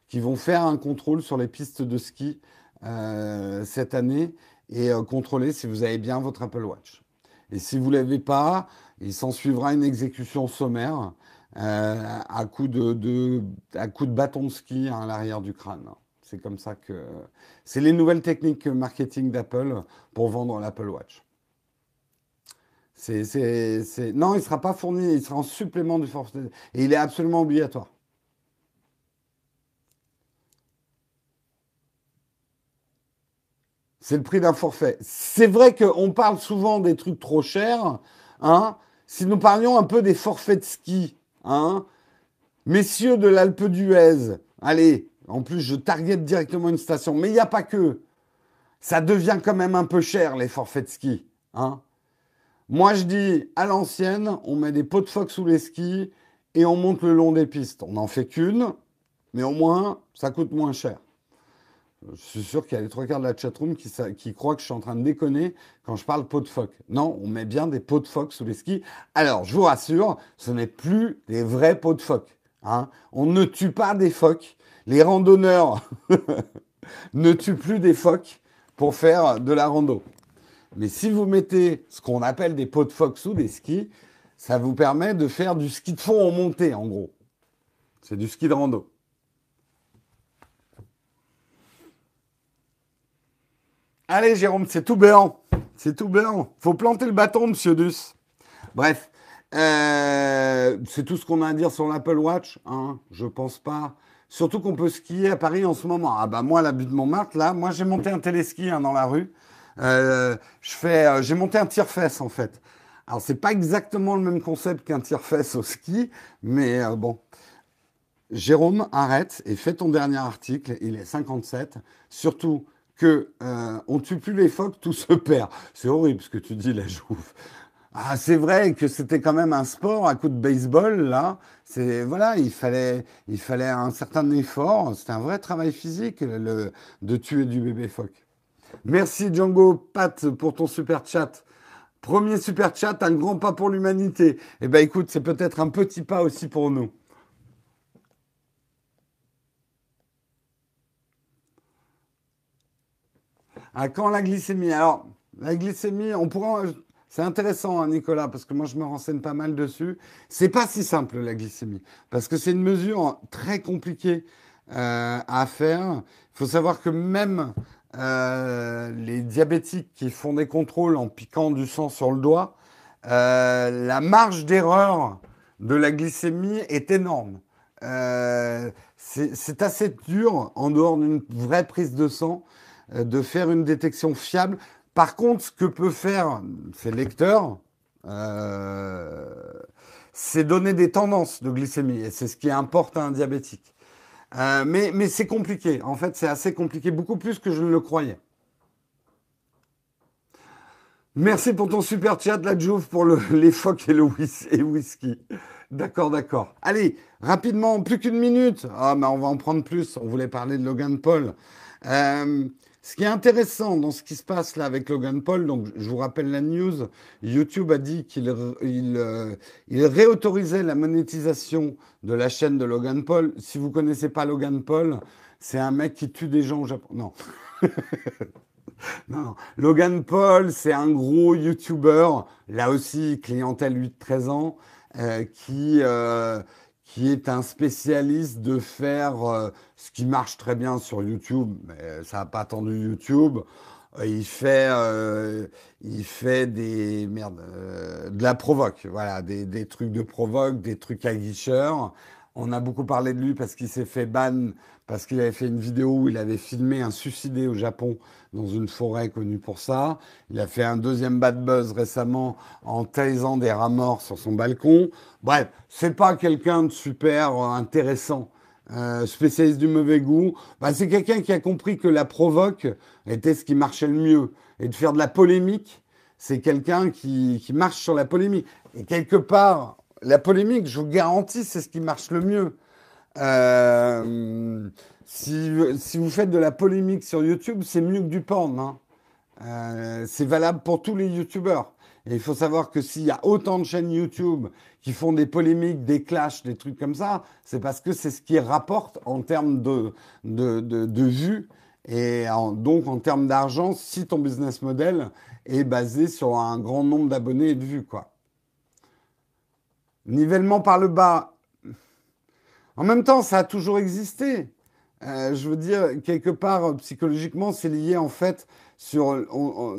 A: qui vont faire un contrôle sur les pistes de ski euh, cette année et contrôler si vous avez bien votre Apple Watch. Et si vous ne l'avez pas, il s'en suivra une exécution sommaire euh, à, coup de, de bâton de ski à l'arrière du crâne. C'est comme ça que. C'est les nouvelles techniques marketing d'Apple pour vendre l'Apple Watch. C'est, Non, il ne sera pas fourni, il sera en supplément du forfait. Et il est absolument obligatoire. C'est le prix d'un forfait. C'est vrai qu'on parle souvent des trucs trop chers, hein, si nous parlions un peu des forfaits de ski, hein, messieurs de l'Alpe d'Huez, allez, en plus je target directement une station, mais il n'y a pas que. Ça devient quand même un peu cher les forfaits de ski. Hein. Moi je dis, à l'ancienne, on met des pots de phoque sous les skis et on monte le long des pistes. On n'en fait qu'une, mais au moins ça coûte moins cher. Je suis sûr qu'il y a les trois quarts de la chatroom qui, qui croient que je suis en train de déconner quand je parle pot de phoque. Non, on met bien des pots de phoque sous les skis. Alors, je vous rassure, ce n'est plus des vrais pots de phoque. Hein. On ne tue pas des phoques. Les randonneurs *laughs* ne tuent plus des phoques pour faire de la rando. Mais si vous mettez ce qu'on appelle des pots de phoque sous des skis, ça vous permet de faire du ski de fond en montée, en gros. C'est du ski de rando. Allez, Jérôme, c'est tout béant. C'est tout béant. Faut planter le bâton, monsieur Dus. Bref, euh, c'est tout ce qu'on a à dire sur l'Apple Watch. Hein, je pense pas. Surtout qu'on peut skier à Paris en ce moment. Ah bah moi, la butte de Montmartre, là, moi j'ai monté un téléski hein, dans la rue. Euh, je fais, euh, j'ai monté un tire-fesse en fait. Alors c'est pas exactement le même concept qu'un tire-fesse au ski, mais bon. Jérôme, arrête et fais ton dernier article. Il est 57. Surtout, que euh, on tue plus les phoques, tout se perd. C'est horrible ce que tu dis, la jouve. Ah, c'est vrai que c'était quand même un sport à coup de baseball là. C'est voilà, il fallait, un certain effort. C'était un vrai travail physique de tuer du bébé phoque. Merci Django Pat pour ton super chat. Premier super chat, un grand pas pour l'humanité. Eh ben écoute, c'est peut-être un petit pas aussi pour nous. À quand la glycémie Alors, la glycémie, on pourra. C'est intéressant, hein, Nicolas, parce que moi, je me renseigne pas mal dessus. C'est pas si simple, la glycémie, parce que c'est une mesure très compliquée euh, à faire. Il faut savoir que même euh, les diabétiques qui font des contrôles en piquant du sang sur le doigt, euh, la marge d'erreur de la glycémie est énorme. c'est assez dur, en dehors d'une vraie prise de sang, de faire une détection fiable. Par contre, ce que peut faire ces lecteurs, euh, c'est donner des tendances de glycémie. Et c'est ce qui importe à un diabétique. Euh, mais, c'est compliqué. En fait, c'est assez compliqué, beaucoup plus que je ne le croyais. Merci pour ton super chat, la Jouve, pour le, *laughs* les phoques et le whisky. D'accord, d'accord. Allez, rapidement, plus qu'une minute. Ah, mais on va en prendre plus. On voulait parler de Logan Paul. Euh, ce qui est intéressant dans ce qui se passe là avec Logan Paul, donc je vous rappelle la news, YouTube a dit qu'il il, euh, réautorisait la monétisation de la chaîne de Logan Paul. Si vous connaissez pas Logan Paul, c'est un mec qui tue des gens au Japon. Non. *laughs* non, Logan Paul, c'est un gros YouTuber, là aussi clientèle 8-13 ans, euh, qui euh, qui est un spécialiste de faire euh, ce qui marche très bien sur YouTube, mais ça n'a pas attendu YouTube. Euh, il fait, euh, il fait des merde, de la provoque, voilà, des, des, trucs de provoque, des trucs à guicheur. On a beaucoup parlé de lui parce qu'il s'est fait ban, parce qu'il avait fait une vidéo où il avait filmé un suicidé au Japon dans une forêt connue pour ça. Il a fait un deuxième bad buzz récemment en taisant des rats morts sur son balcon. Bref, c'est pas quelqu'un de super intéressant. Euh, spécialiste du mauvais goût, bah, c'est quelqu'un qui a compris que la provoque était ce qui marchait le mieux. Et de faire de la polémique, c'est quelqu'un qui, qui marche sur la polémique. Et quelque part, la polémique, je vous garantis, c'est ce qui marche le mieux. Euh, si, si, vous faites de la polémique sur YouTube, c'est mieux que du porn. Hein. Euh, c'est valable pour tous les YouTubeurs. Et il faut savoir que s'il y a autant de chaînes YouTube qui font des polémiques, des clashs, des trucs comme ça, c'est parce que c'est ce qui rapporte en termes de, de, de, de vues et donc en termes d'argent si ton business model est basé sur un grand nombre d'abonnés et de vues. Quoi. Nivellement par le bas. En même temps, ça a toujours existé. Euh, je veux dire, quelque part, psychologiquement, c'est lié en fait sur.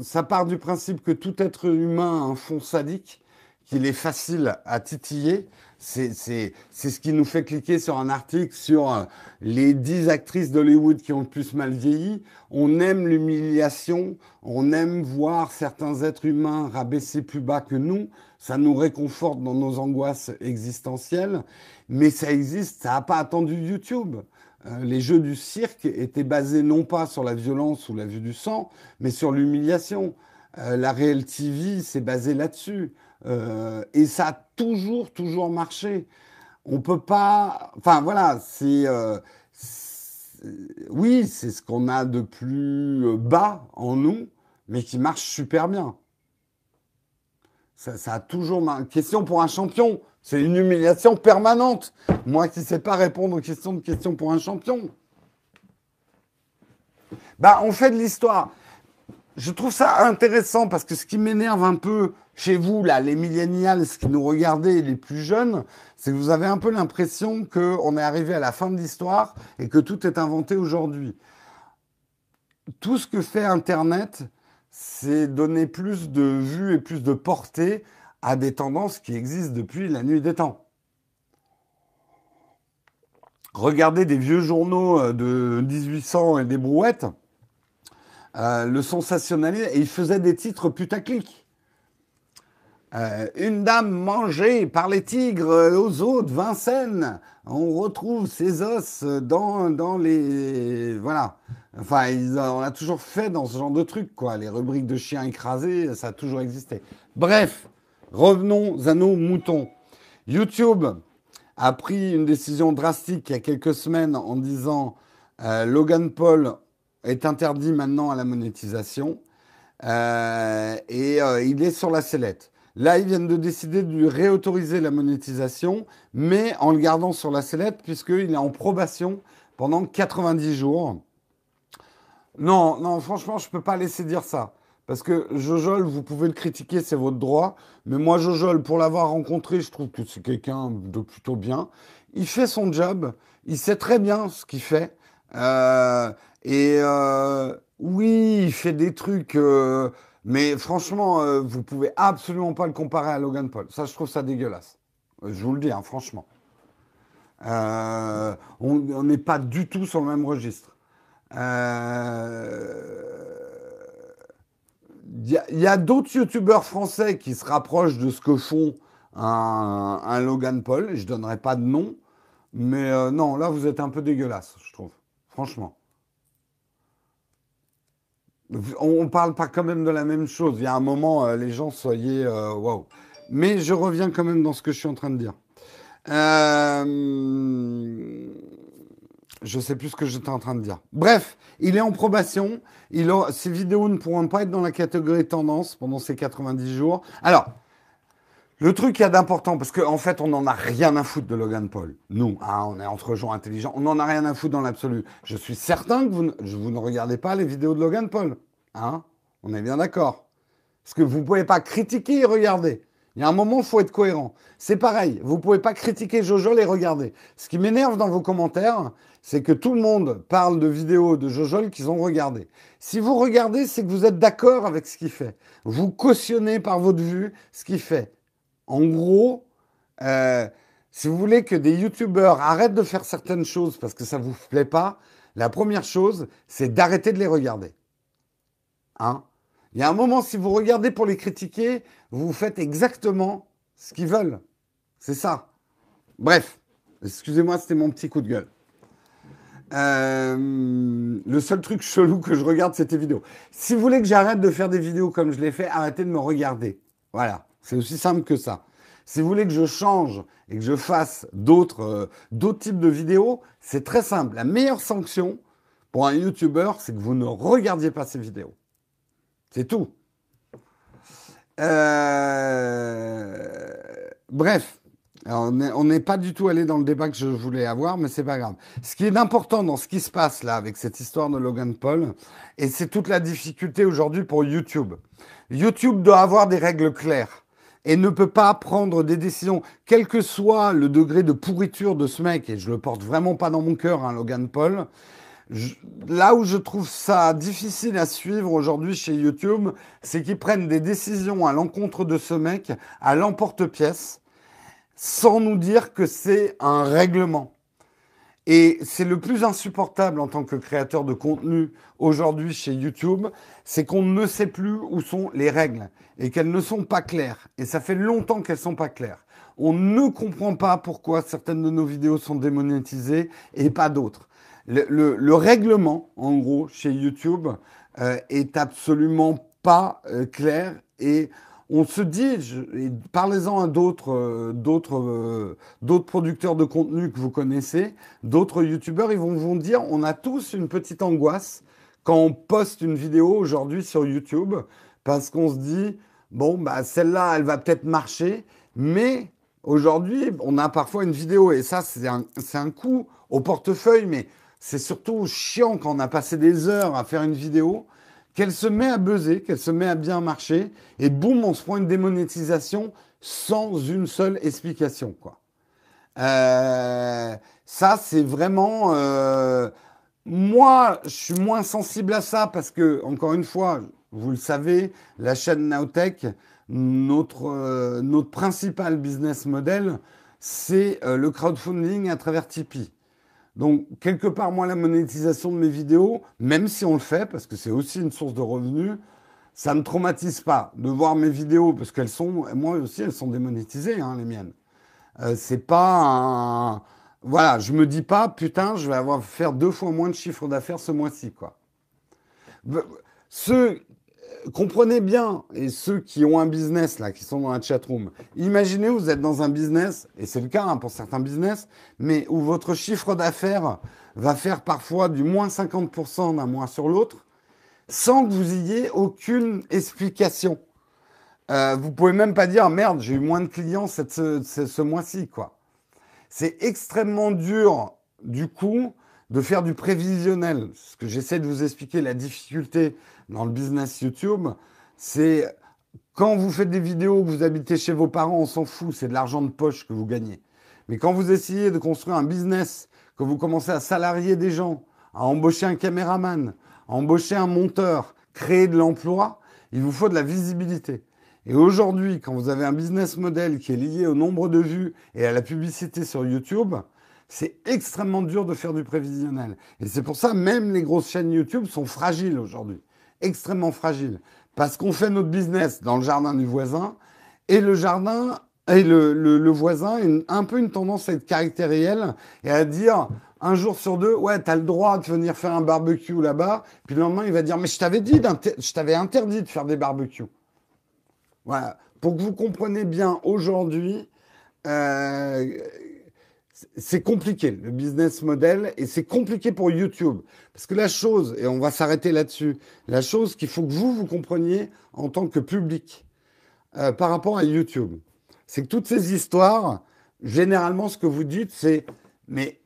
A: ça part du principe que tout être humain a un fond sadique, qu'il est facile à titiller. C'est ce qui nous fait cliquer sur un article sur euh, les 10 actrices d'Hollywood qui ont le plus mal vieilli. On aime l'humiliation, on aime voir certains êtres humains rabaissés plus bas que nous ça nous réconforte dans nos angoisses existentielles, mais ça existe, ça n'a pas attendu YouTube. Euh, les jeux du cirque étaient basés non pas sur la violence ou la vue du sang, mais sur l'humiliation. Euh, la Real TV, c'est basé là-dessus. Euh, et ça a toujours, toujours marché. On peut pas. Enfin, voilà, c'est. oui, c'est ce qu'on a de plus bas en nous, mais qui marche super bien. Ça, a toujours ma question pour un champion. C'est une humiliation permanente. Moi qui ne sais pas répondre aux questions de questions pour un champion. Bah, on fait de l'histoire. Je trouve ça intéressant parce que ce qui m'énerve un peu chez vous, là, les ce qui nous regardez, les plus jeunes, c'est que vous avez un peu l'impression qu'on est arrivé à la fin de l'histoire et que tout est inventé aujourd'hui. Tout ce que fait Internet, c'est donner plus de vues et plus de portée à des tendances qui existent depuis la nuit des temps. Regardez des vieux journaux euh, de 1800 et des brouettes, euh, le sensationnalisme, et ils faisaient des titres putaclic. Euh, une dame mangée par les tigres aux eaux de Vincennes. On retrouve ses os dans, les... Voilà. Enfin, on a toujours fait dans ce genre de truc, quoi. Les rubriques de chiens écrasés, ça a toujours existé. Bref, revenons à nos moutons. YouTube a pris une décision drastique il y a quelques semaines en disant euh, Logan Paul est interdit maintenant à la monétisation euh, et il est sur la sellette. Là, ils viennent de décider de lui réautoriser la monétisation, mais en le gardant sur la sellette puisqu'il est en probation pendant 90 jours. Non, non, franchement, je ne peux pas laisser dire ça. Parce que Jojol, vous pouvez le critiquer, c'est votre droit. Mais moi, Jojol, pour l'avoir rencontré, je trouve que c'est quelqu'un de plutôt bien. Il fait son job, il sait très bien ce qu'il fait. Euh, et euh, oui, il fait des trucs, euh, mais franchement, vous pouvez absolument pas le comparer à Logan Paul. Ça, je trouve ça dégueulasse. Je vous le dis, hein, franchement. on n'est pas du tout sur le même registre. Il euh, y a, d'autres youtubeurs français qui se rapprochent de ce que font un, Logan Paul. Je donnerai pas de nom. Mais euh, non, là, vous êtes un peu dégueulasse, je trouve. Franchement. On ne parle pas quand même de la même chose. Il y a un moment, euh, les gens, soyez waouh. Mais je reviens quand même dans ce que je suis en train de dire. Euh, je sais plus ce que j'étais en train de dire. Bref, il est en probation. Il Ces vidéos ne pourront pas être dans la catégorie tendance pendant ces 90 jours. Alors, le truc qu'il y a d'important, parce qu'en en fait, on n'en a rien à foutre de Logan Paul. Nous, hein, on est entre gens intelligents, on n'en a rien à foutre dans l'absolu. Je suis certain que vous ne, regardez pas les vidéos de Logan Paul. Hein on est bien d'accord. Parce que vous ne pouvez pas critiquer et regarder. Il y a un moment, il faut être cohérent. C'est pareil, vous ne pouvez pas critiquer Jojo et regarder. Ce qui m'énerve dans vos commentaires, c'est que tout le monde parle de vidéos de Jojol qu'ils ont regardées. Si vous regardez, c'est que vous êtes d'accord avec ce qu'il fait. Vous cautionnez par votre vue ce qu'il fait. En gros, euh, si vous voulez que des youtubeurs arrêtent de faire certaines choses parce que ça ne vous plaît pas, la première chose, c'est d'arrêter de les regarder. Hein? Il y a un moment, si vous regardez pour les critiquer, vous faites exactement ce qu'ils veulent. C'est ça. Bref, excusez-moi, c'était mon petit coup de gueule. Euh, le seul truc chelou que je regarde, c'est tes vidéos. Si vous voulez que j'arrête de faire des vidéos comme je l'ai fait, arrêtez de me regarder. Voilà, c'est aussi simple que ça. Si vous voulez que je change et que je fasse d'autres euh, types de vidéos, c'est très simple. La meilleure sanction pour un YouTuber, c'est que vous ne regardiez pas ces vidéos. C'est tout. Euh, bref, on n'est pas du tout allé dans le débat que je voulais avoir, mais c'est pas grave. Ce qui est important dans ce qui se passe là avec cette histoire de Logan Paul, et c'est toute la difficulté aujourd'hui pour YouTube. YouTube doit avoir des règles claires et ne peut pas prendre des décisions, quel que soit le degré de pourriture de ce mec, et je le porte vraiment pas dans mon cœur, hein, Logan Paul. là où je trouve ça difficile à suivre aujourd'hui chez YouTube, c'est qu'ils prennent des décisions à l'encontre de ce mec à l'emporte-pièce, sans nous dire que c'est un règlement. Et c'est le plus insupportable en tant que créateur de contenu aujourd'hui chez YouTube, c'est qu'on ne sait plus où sont les règles et qu'elles ne sont pas claires. Et ça fait longtemps qu'elles sont pas claires. On ne comprend pas pourquoi certaines de nos vidéos sont démonétisées et pas d'autres. Le, règlement, en gros, chez YouTube, euh, est absolument pas euh, clair et on se dit, parlez-en à d'autres, euh, euh, d'autres producteurs de contenu que vous connaissez, d'autres youtubeurs, ils vont vous dire, on a tous une petite angoisse quand on poste une vidéo aujourd'hui sur YouTube, parce qu'on se dit, bon, bah, celle-là, elle va peut-être marcher, mais aujourd'hui, on a parfois une vidéo, et ça, c'est un, un coup au portefeuille, mais c'est surtout chiant quand on a passé des heures à faire une vidéo qu'elle se met à buzzer, qu'elle se met à bien marcher, et boum, on se prend une démonétisation sans une seule explication, quoi. Euh, ça, c'est vraiment. Euh, moi, je suis moins sensible à ça parce que, encore une fois, vous le savez, la chaîne Nowtech, notre, euh, notre principal business model, c'est le crowdfunding à travers Tipeee. Donc, quelque part, moi, la monétisation de mes vidéos, même si on le fait, parce que c'est aussi une source de revenus, ça ne traumatise pas de voir mes vidéos, parce qu'elles sont, moi aussi, elles sont démonétisées, hein, les miennes. Euh, c'est pas un. Voilà, je me dis pas, putain, je vais avoir faire deux fois moins de chiffre d'affaires ce mois-ci, quoi. Ceux comprenez bien, et ceux qui ont un business, là, qui sont dans la chatroom, imaginez, vous êtes dans un business, et c'est le cas hein, pour certains business, mais où votre chiffre d'affaires va faire parfois du moins 50% d'un mois sur l'autre, sans que vous ayez aucune explication. Euh, vous pouvez même pas dire, merde, j'ai eu moins de clients ce, ce mois-ci, quoi. C'est extrêmement dur, du coup, de faire du prévisionnel. Ce que j'essaie de vous expliquer, la difficulté dans le business YouTube, c'est quand vous faites des vidéos, vous habitez chez vos parents, on s'en fout, c'est de l'argent de poche que vous gagnez. Mais quand vous essayez de construire un business, que vous commencez à salarier des gens, à embaucher un caméraman, à embaucher un monteur, créer de l'emploi, il vous faut de la visibilité. Et aujourd'hui, quand vous avez un business model qui est lié au nombre de vues et à la publicité sur YouTube, c'est extrêmement dur de faire du prévisionnel. Et c'est pour ça même les grosses chaînes YouTube sont fragiles aujourd'hui extrêmement fragile. Parce qu'on fait notre business dans le jardin du voisin et le jardin et le, voisin a un peu une tendance à être caractériel et à dire un jour sur deux, ouais, tu as le droit de venir faire un barbecue là-bas. Puis le lendemain, il va dire, mais je t'avais dit, je t'avais interdit de faire des barbecues. Voilà. Pour que vous compreniez bien aujourd'hui, euh, c'est compliqué, le business model, et c'est compliqué pour YouTube. Parce que la chose, et on va s'arrêter là-dessus, la chose qu'il faut que vous, vous compreniez en tant que public euh, par rapport à YouTube, c'est que toutes ces histoires, généralement, ce que vous dites, c'est, mais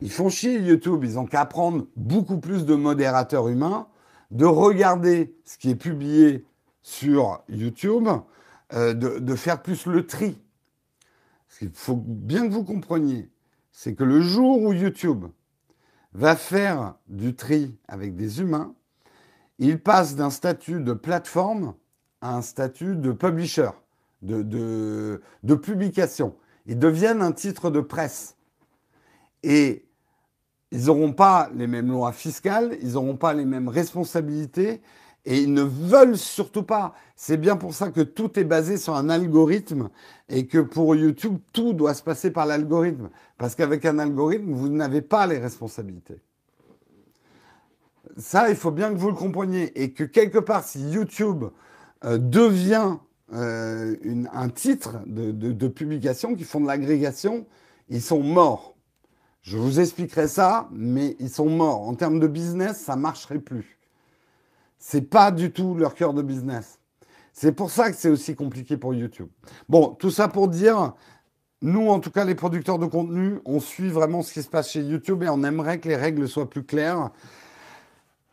A: ils font chier YouTube, ils ont qu'à prendre beaucoup plus de modérateurs humains, de regarder ce qui est publié sur YouTube, euh, de, faire plus le tri. Il faut bien que vous compreniez c'est que le jour où YouTube va faire du tri avec des humains, il passe d'un statut de plateforme à un statut de publisher, de, de, publication. Ils deviennent un titre de presse. Et ils n'auront pas les mêmes lois fiscales, ils n'auront pas les mêmes responsabilités, et ils ne veulent surtout pas. C'est bien pour ça que tout est basé sur un algorithme et que pour YouTube, tout doit se passer par l'algorithme. Parce qu'avec un algorithme, vous n'avez pas les responsabilités. Ça, il faut bien que vous le compreniez. Et que quelque part, si YouTube euh, devient euh, un titre de, de publication qui font de l'agrégation, ils sont morts. Je vous expliquerai ça, mais ils sont morts. En termes de business, ça marcherait plus. C'est pas du tout leur cœur de business. C'est pour ça que c'est aussi compliqué pour YouTube. Bon, tout ça pour dire, nous, en tout cas, les producteurs de contenu, on suit vraiment ce qui se passe chez YouTube et on aimerait que les règles soient plus claires.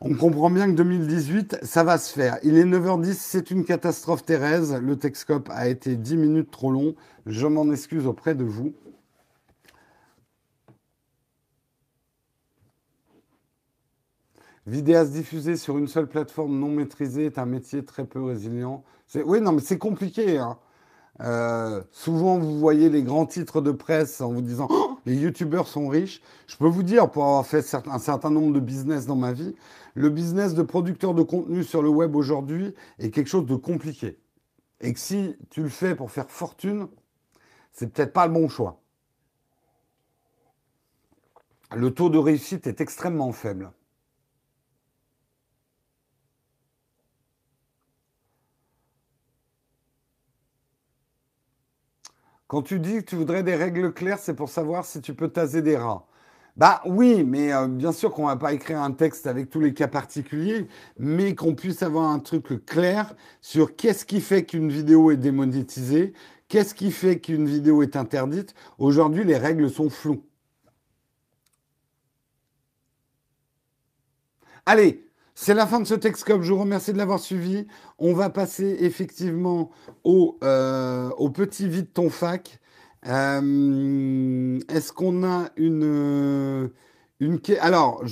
A: On comprend bien que 2018, ça va se faire. Il est 9h10, c'est une catastrophe Thérèse. Le Texcope a été 10 minutes trop long. Je m'en excuse auprès de vous. Vidéaste diffusé sur une seule plateforme non maîtrisée est un métier très peu résilient. Oui, non, mais c'est compliqué. Hein. Euh, souvent, vous voyez les grands titres de presse en vous disant oh, les youtubeurs sont riches. Je peux vous dire, pour avoir fait un certain nombre de business dans ma vie, le business de producteur de contenu sur le web aujourd'hui est quelque chose de compliqué. Et que si tu le fais pour faire fortune, c'est peut-être pas le bon choix. Le taux de réussite est extrêmement faible. Quand tu dis que tu voudrais des règles claires, c'est pour savoir si tu peux taser des rats. Bah oui, mais euh, bien sûr qu'on va pas écrire un texte avec tous les cas particuliers, mais qu'on puisse avoir un truc clair sur qu'est-ce qui fait qu'une vidéo est démonétisée, qu'est-ce qui fait qu'une vidéo est interdite. Aujourd'hui, les règles sont floues. Allez, c'est la fin de ce Texcope. Je vous remercie de l'avoir suivi. On va passer effectivement au, euh, petit vide ton fac. Euh, est-ce qu'on a une, une alors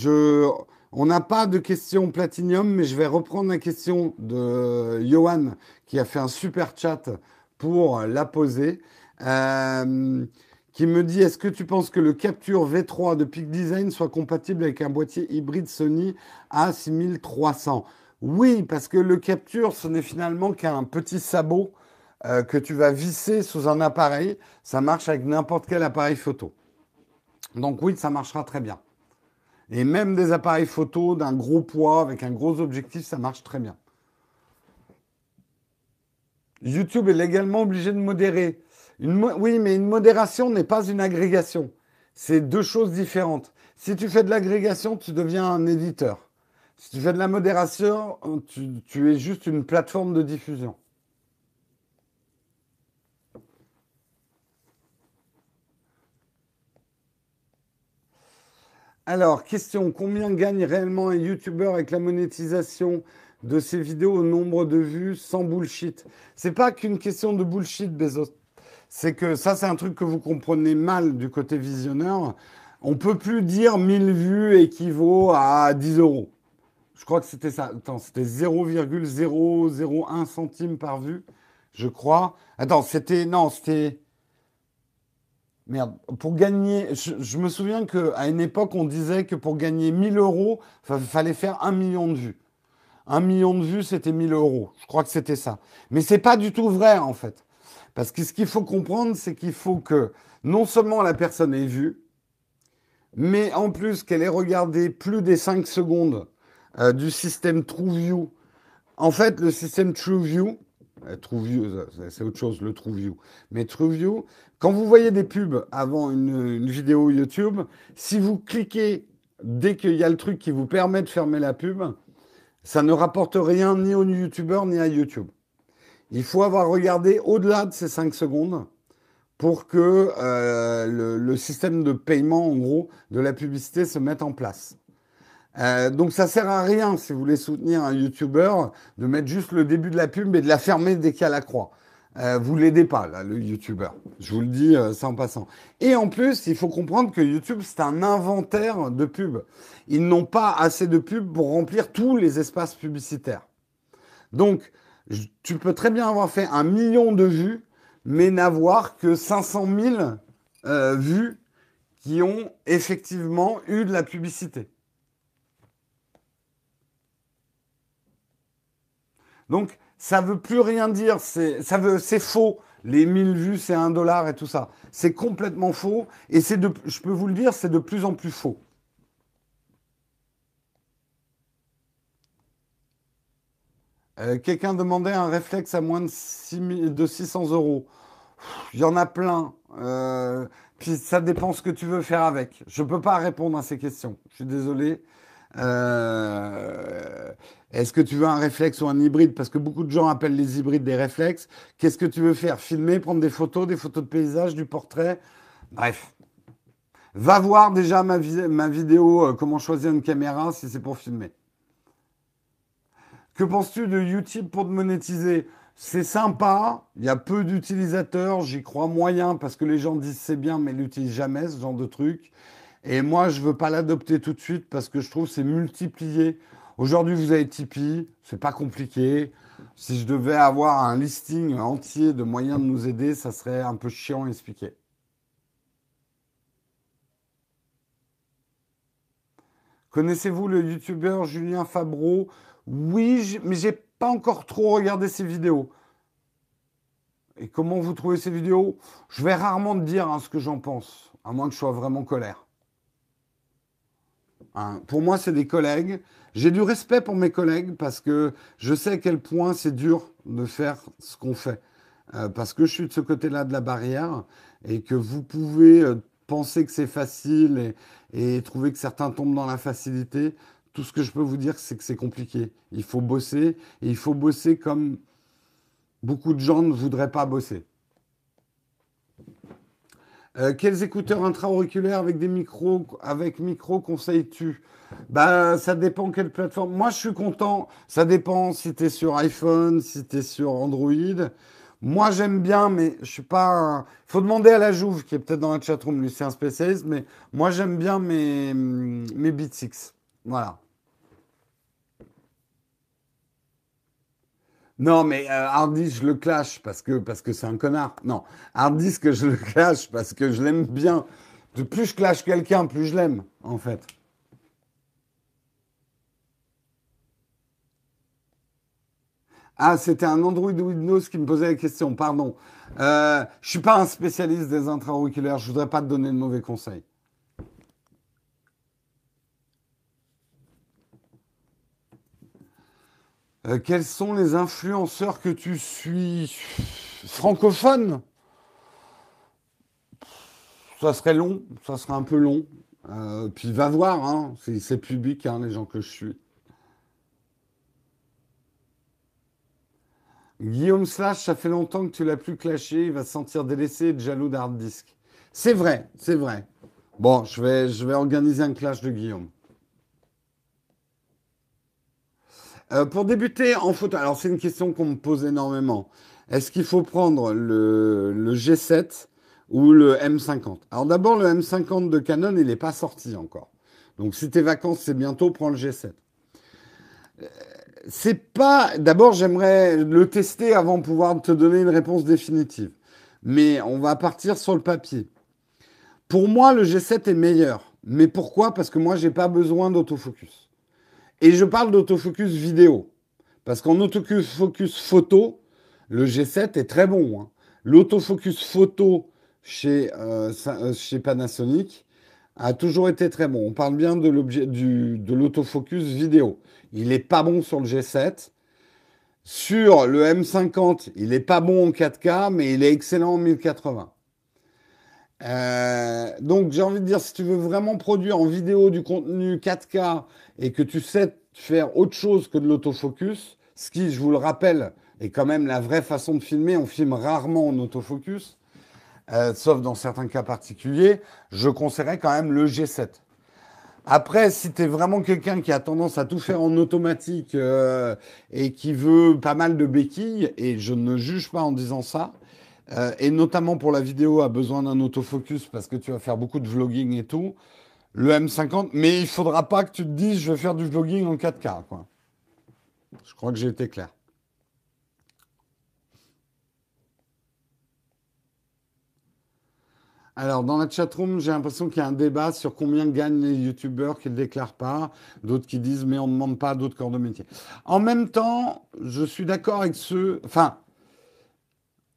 A: on n'a pas de question platinium, mais je vais reprendre la question de Johan qui a fait un super chat pour la poser. Euh, qui me dit est-ce que tu penses que le Capture V3 de Peak Design soit compatible avec un boîtier hybride Sony A6300 Oui, parce que le Capture, ce n'est finalement qu'un petit sabot euh, que tu vas visser sous un appareil. Ça marche avec n'importe quel appareil photo. Donc oui, ça marchera très bien. Et même des appareils photo d'un gros poids avec un gros objectif, ça marche très bien. YouTube est légalement obligé de modérer oui, mais une modération n'est pas une agrégation. C'est deux choses différentes. Si tu fais de l'agrégation, tu deviens un éditeur. Si tu fais de la modération, tu, es juste une plateforme de diffusion. Alors, question, combien gagne réellement un YouTuber avec la monétisation de ses vidéos au nombre de vues sans bullshit? C'est pas qu'une question de bullshit, Bezos c'est que ça, c'est un truc que vous comprenez mal du côté visionneur. On peut plus dire 1000 vues équivaut à 10 euros. Je crois que c'était ça. Attends, c'était 0,001 centime par vue, je crois. Attends, c'était. Non, c'était. Merde, pour gagner. Je, me souviens qu'à une époque, on disait que pour gagner 1000 euros, il fallait faire un million de vues. Un million de vues, c'était 1000 euros. Je crois que c'était ça. Mais c'est pas du tout vrai, en fait. Parce que ce qu'il faut comprendre, c'est qu'il faut que non seulement la personne ait vu, mais en plus qu'elle ait regardé plus des 5 secondes euh, du système TrueView. En fait, le système TrueView, euh, TrueView, c'est autre chose, le TrueView. Mais TrueView, quand vous voyez des pubs avant une, une vidéo YouTube, si vous cliquez dès qu'il y a le truc qui vous permet de fermer la pub, ça ne rapporte rien ni aux youtubeurs ni à YouTube. Il faut avoir regardé au-delà de ces 5 secondes pour que euh, le, système de paiement, en gros, de la publicité se mette en place. Euh, donc ça sert à rien, si vous voulez soutenir un YouTuber, de mettre juste le début de la pub et de la fermer dès qu'il y a la croix. Euh, vous l'aidez pas, là, le YouTuber. Je vous le dis, c'est en passant. Et en plus, il faut comprendre que YouTube, c'est un inventaire de pubs. Ils n'ont pas assez de pubs pour remplir tous les espaces publicitaires. Donc, tu peux très bien avoir fait un million de vues, mais n'avoir que 500 000 euh, vues qui ont effectivement eu de la publicité. Donc, ça veut plus rien dire. C'est, faux. Les 1000 vues, c'est un dollar et tout ça. C'est complètement faux. Et je peux vous le dire, c'est de plus en plus faux. Euh, quelqu'un demandait un réflexe à moins de, 600 euros. Il y en a plein. Euh, puis ça dépend ce que tu veux faire avec. Je ne peux pas répondre à ces questions. Je suis désolé. Euh, est-ce que tu veux un réflexe ou un hybride? Parce que beaucoup de gens appellent les hybrides des réflexes. Qu'est-ce que tu veux faire? Filmer, prendre des photos, des photos de paysage, du portrait? Bref. Va voir déjà ma, ma vidéo Comment choisir une caméra si c'est pour filmer. Que penses-tu de YouTube pour te monétiser? C'est sympa, il y a peu d'utilisateurs, j'y crois moyen parce que les gens disent c'est bien mais n'utilisent jamais ce genre de truc. Et moi, je ne veux pas l'adopter tout de suite parce que je trouve c'est multiplié. Aujourd'hui, vous avez Tipeee, c'est pas compliqué. Si je devais avoir un listing entier de moyens de nous aider, ça serait un peu chiant à expliquer. Connaissez-vous le youtubeur Julien Fabreau? Oui, mais j'ai pas encore trop regardé ces vidéos. Et comment vous trouvez ces vidéos? Je vais rarement te dire hein, ce que j'en pense, à moins que je sois vraiment colère. Hein, pour moi, c'est des collègues. J'ai du respect pour mes collègues parce que je sais à quel point c'est dur de faire ce qu'on fait. Euh, parce que je suis de ce côté-là de la barrière et que vous pouvez euh, penser que c'est facile et, trouver que certains tombent dans la facilité. Tout ce que je peux vous dire, c'est que c'est compliqué. Il faut bosser et il faut bosser comme beaucoup de gens ne voudraient pas bosser. Euh, quels écouteurs intra-auriculaires avec des micros, avec micro conseilles-tu? Bah, ça dépend quelle plateforme. Moi, je suis content. Ça dépend si tu es sur iPhone, si tu es sur Android. Moi, j'aime bien, mais je suis pas. Il faut demander à la Jouve, qui est peut-être dans la chatroom, lui, c'est un spécialiste, mais moi, j'aime bien mes, mes Beat 6. Voilà. Non, mais euh, je le clash parce que parce que c'est un connard. Non, que je le clash parce que je l'aime bien. Plus je clash quelqu'un, plus je l'aime, en fait. Ah, c'était un Android Windows qui me posait la question, pardon. Euh, je suis pas un spécialiste des intra-auriculaires, je voudrais pas te donner de mauvais conseils. Euh, quels sont les influenceurs que tu suis francophones Ça serait long, ça serait un peu long. Euh, puis va voir, hein, c'est public, hein, les gens que je suis. Guillaume Slash, ça fait longtemps que tu l'as plus clashé, il va se sentir délaissé et jaloux d'hard disk. C'est vrai, c'est vrai. Bon, je vais organiser un clash de Guillaume. Euh, pour débuter en photo, alors c'est une question qu'on me pose énormément. Est-ce qu'il faut prendre le, G7 ou le M50 Alors d'abord, le M50 de Canon, il n'est pas sorti encore. Donc si tes vacances, c'est bientôt, prends le G7. Euh, c'est pas. D'abord, j'aimerais le tester avant de pouvoir te donner une réponse définitive. Mais on va partir sur le papier. Pour moi, le G7 est meilleur. Mais pourquoi? Parce que moi, j'ai pas besoin d'autofocus. Et je parle d'autofocus vidéo. Parce qu'en autofocus photo, le G7 est très bon. Hein. L'autofocus photo chez, euh, euh, chez Panasonic a toujours été très bon. On parle bien de de l'autofocus vidéo. Il n'est pas bon sur le G7. Sur le M50, il n'est pas bon en 4K, mais il est excellent en 1080. Euh, donc j'ai envie de dire, si tu veux vraiment produire en vidéo du contenu 4K et que tu sais faire autre chose que de l'autofocus, ce qui, je vous le rappelle, est quand même la vraie façon de filmer, on filme rarement en autofocus, euh, sauf dans certains cas particuliers, je conseillerais quand même le G7. Après, si tu es vraiment quelqu'un qui a tendance à tout faire en automatique euh, et qui veut pas mal de béquilles, et je ne juge pas en disant ça, euh, et notamment pour la vidéo, a besoin d'un autofocus parce que tu vas faire beaucoup de vlogging et tout. Le M50, mais il faudra pas que tu te dises je vais faire du vlogging en 4K. Quoi. Je crois que j'ai été clair. Alors, dans la chatroom, j'ai l'impression qu'il y a un débat sur combien gagnent les youtubeurs qui ne déclarent pas. D'autres qui disent, mais on ne demande pas d'autres corps de métier. En même temps, je suis d'accord avec ceux. Enfin,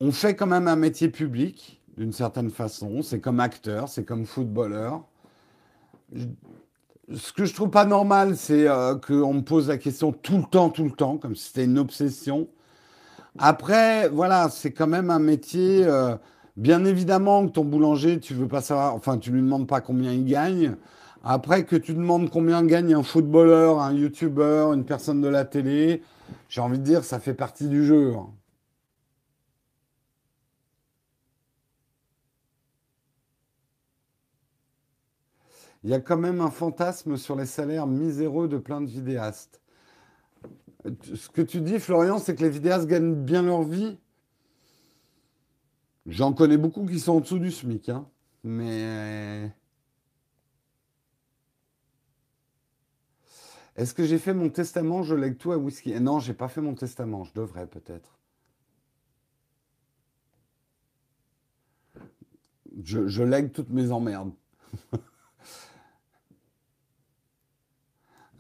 A: on fait quand même un métier public, d'une certaine façon. C'est comme acteur, c'est comme footballeur. Ce que je trouve pas normal, c'est euh, qu'on me pose la question tout le temps, tout le temps, comme si c'était une obsession. Après, voilà, c'est quand même un métier. Euh, Bien évidemment que ton boulanger, tu veux pas savoir, enfin, tu lui demandes pas combien il gagne. Après que tu demandes combien gagne un footballeur, un youtubeur, une personne de la télé, j'ai envie de dire, ça fait partie du jeu. Hein. Il y a quand même un fantasme sur les salaires miséreux de plein de vidéastes. Ce que tu dis, Florian, c'est que les vidéastes gagnent bien leur vie. J'en connais beaucoup qui sont en dessous du SMIC, hein. mais. Est-ce que j'ai fait mon testament Je lègue tout à whisky? Non, j'ai pas fait mon testament. Je devrais peut-être. Je lègue toutes mes emmerdes. *laughs*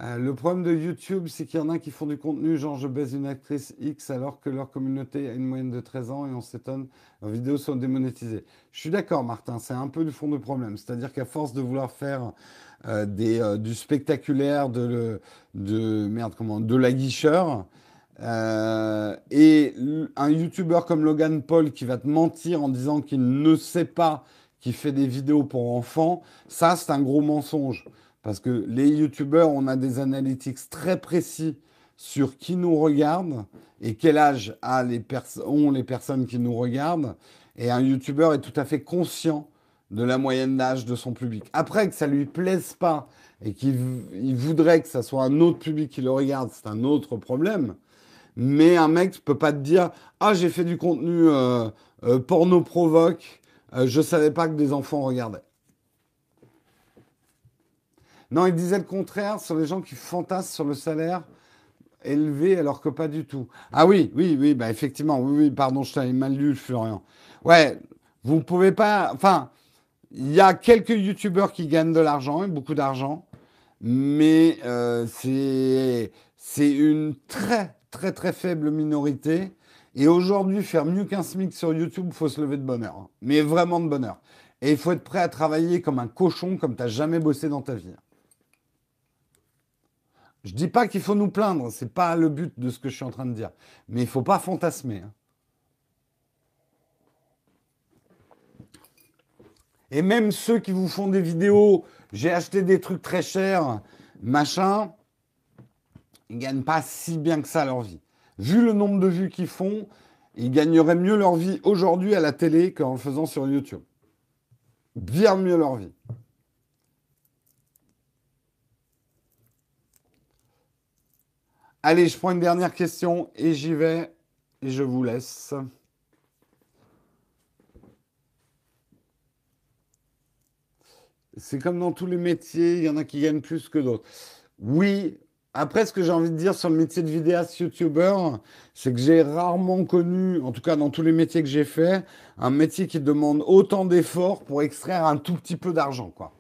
A: Euh, le problème de YouTube, c'est qu'il y en a qui font du contenu, genre je baise une actrice X alors que leur communauté a une moyenne de 13 ans et on s'étonne, leurs vidéos sont démonétisées. Je suis d'accord, Martin, c'est un peu du fond de problème. C'est-à-dire qu'à force de vouloir faire euh, euh, du spectaculaire, de la guicheur, et un YouTuber comme Logan Paul qui va te mentir en disant qu'il ne sait pas qu'il fait des vidéos pour enfants, ça c'est un gros mensonge. Parce que les youtubeurs, on a des analytics très précis sur qui nous regarde et quel âge ont les personnes qui nous regardent. Et un youtubeur est tout à fait conscient de la moyenne d'âge de son public. Après, que ça lui plaise pas et qu'il voudrait que ça soit un autre public qui le regarde, c'est un autre problème. Mais un mec ne peut pas te dire Ah, j'ai fait du contenu euh, euh, porno provoque, euh, je savais pas que des enfants regardaient. Non, il disait le contraire sur les gens qui fantassent sur le salaire élevé alors que pas du tout. Ah oui, oui, oui, bah effectivement, oui, oui, pardon, je t'avais mal lu, Florian. Ouais, vous ne pouvez pas. Enfin, il y a quelques youtubeurs qui gagnent de l'argent, beaucoup d'argent, mais euh, c'est une très, très, très faible minorité. Et aujourd'hui, faire mieux qu'un SMIC sur YouTube, il faut se lever de bonheur. Hein. Mais vraiment de bonheur. Et il faut être prêt à travailler comme un cochon, comme tu n'as jamais bossé dans ta vie. Je dis pas qu'il faut nous plaindre, c'est pas le but de ce que je suis en train de dire. Mais il faut pas fantasmer. Hein. Et même ceux qui vous font des vidéos, j'ai acheté des trucs très chers, machin, ils gagnent pas si bien que ça leur vie. Vu le nombre de vues qu'ils font, ils gagneraient mieux leur vie aujourd'hui à la télé qu'en le faisant sur YouTube. Bien mieux leur vie. Allez, je prends une dernière question et j'y vais et je vous laisse. C'est comme dans tous les métiers, il y en a qui gagnent plus que d'autres. Oui, après, ce que j'ai envie de dire sur le métier de vidéaste youtubeur, c'est que j'ai rarement connu, en tout cas dans tous les métiers que j'ai fait, un métier qui demande autant d'efforts pour extraire un tout petit peu d'argent, quoi.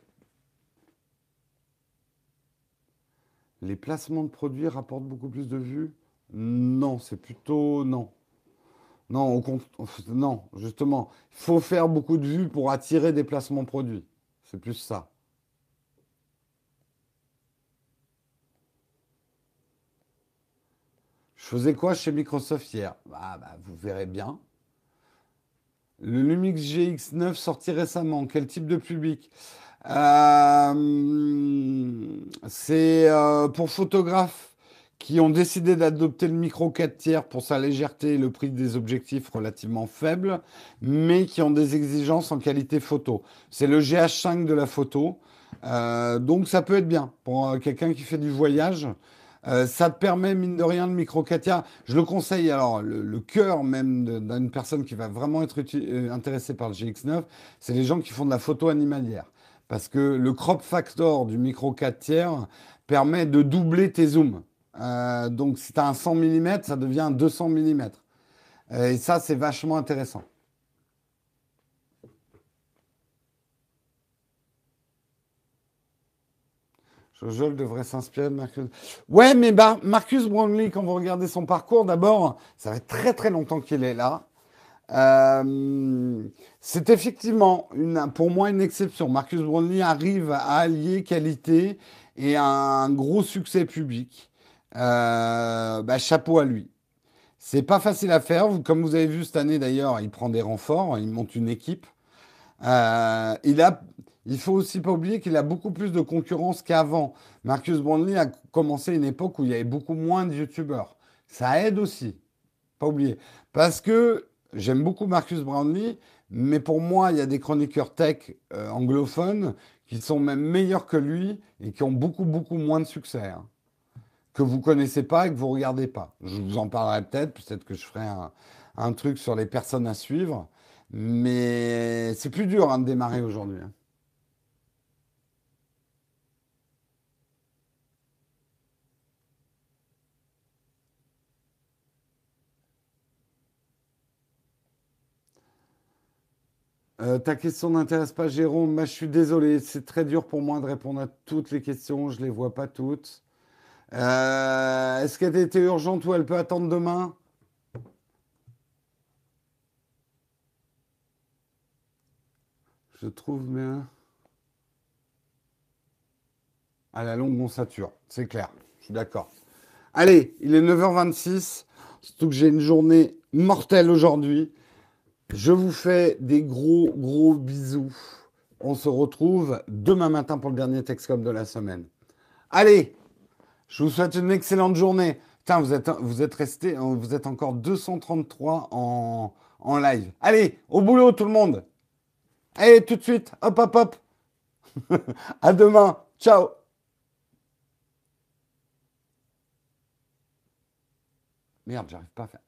A: Les placements de produits rapportent beaucoup plus de vues? Non, c'est plutôt non. Non, au *laughs* non, justement, il faut faire beaucoup de vues pour attirer des placements produits. C'est plus ça. Je faisais quoi chez Microsoft hier? Bah, bah, Vous verrez bien. Le Lumix GX9 sorti récemment. Quel type de public? C'est euh, pour photographes qui ont décidé d'adopter le micro 4 tiers pour sa légèreté et le prix des objectifs relativement faibles, mais qui ont des exigences en qualité photo. C'est le GH5 de la photo. Euh, donc ça peut être bien pour quelqu'un qui fait du voyage. ça permet, mine de rien, le micro 4 tiers. Je le conseille, alors, le, cœur même d'une personne qui va vraiment être intéressée par le GX9, c'est les gens qui font de la photo animalière parce que le crop factor du micro 4 tiers permet de doubler tes zooms. Euh, donc si tu as un 100 mm, ça devient 200 mm. Et ça, c'est vachement intéressant. Jojol devrait s'inspirer de Marcus. Ouais, mais bah, Marcus Brownlee, quand vous regardez son parcours, d'abord, ça fait très très longtemps qu'il est là. Euh, c'est effectivement une, pour moi une exception. Marcus Brownlee arrive à allier qualité et un gros succès public. Euh, bah, chapeau à lui. C'est pas facile à faire. Comme vous avez vu cette année d'ailleurs, il prend des renforts, il monte une équipe. Euh, il a, il faut aussi pas oublier qu'il a beaucoup plus de concurrence qu'avant. Marcus Brownlee a commencé une époque où il y avait beaucoup moins de youtubeurs. Ça aide aussi. Pas oublier. Parce que j'aime beaucoup Marcus Brownlee, mais pour moi, il y a des chroniqueurs tech euh, anglophones qui sont même meilleurs que lui et qui ont beaucoup, beaucoup moins de succès. Hein que vous connaissez pas et que vous regardez pas. Je vous en parlerai peut-être, peut-être que je ferai un, truc sur les personnes à suivre, mais c'est plus dur hein, de démarrer aujourd'hui. Hein. Euh, ta question n'intéresse pas Jérôme. je suis désolé, c'est très dur pour moi de répondre à toutes les questions. Je ne les vois pas toutes. Euh, est-ce qu'elle était urgente ou elle peut attendre demain? Je trouve bien. À la longue, on sature. C'est clair. Je suis d'accord. Allez, il est 9h26. Surtout que j'ai une journée mortelle aujourd'hui. Je vous fais des gros, gros bisous. On se retrouve demain matin pour le dernier Texcom de la semaine. Allez, je vous souhaite une excellente journée. Putain, vous êtes, vous êtes resté, vous êtes encore 233 en, en live. Allez, au boulot tout le monde. Allez, tout de suite. Hop, hop, hop. *laughs* à demain. Ciao. Merde, j'arrive pas à faire.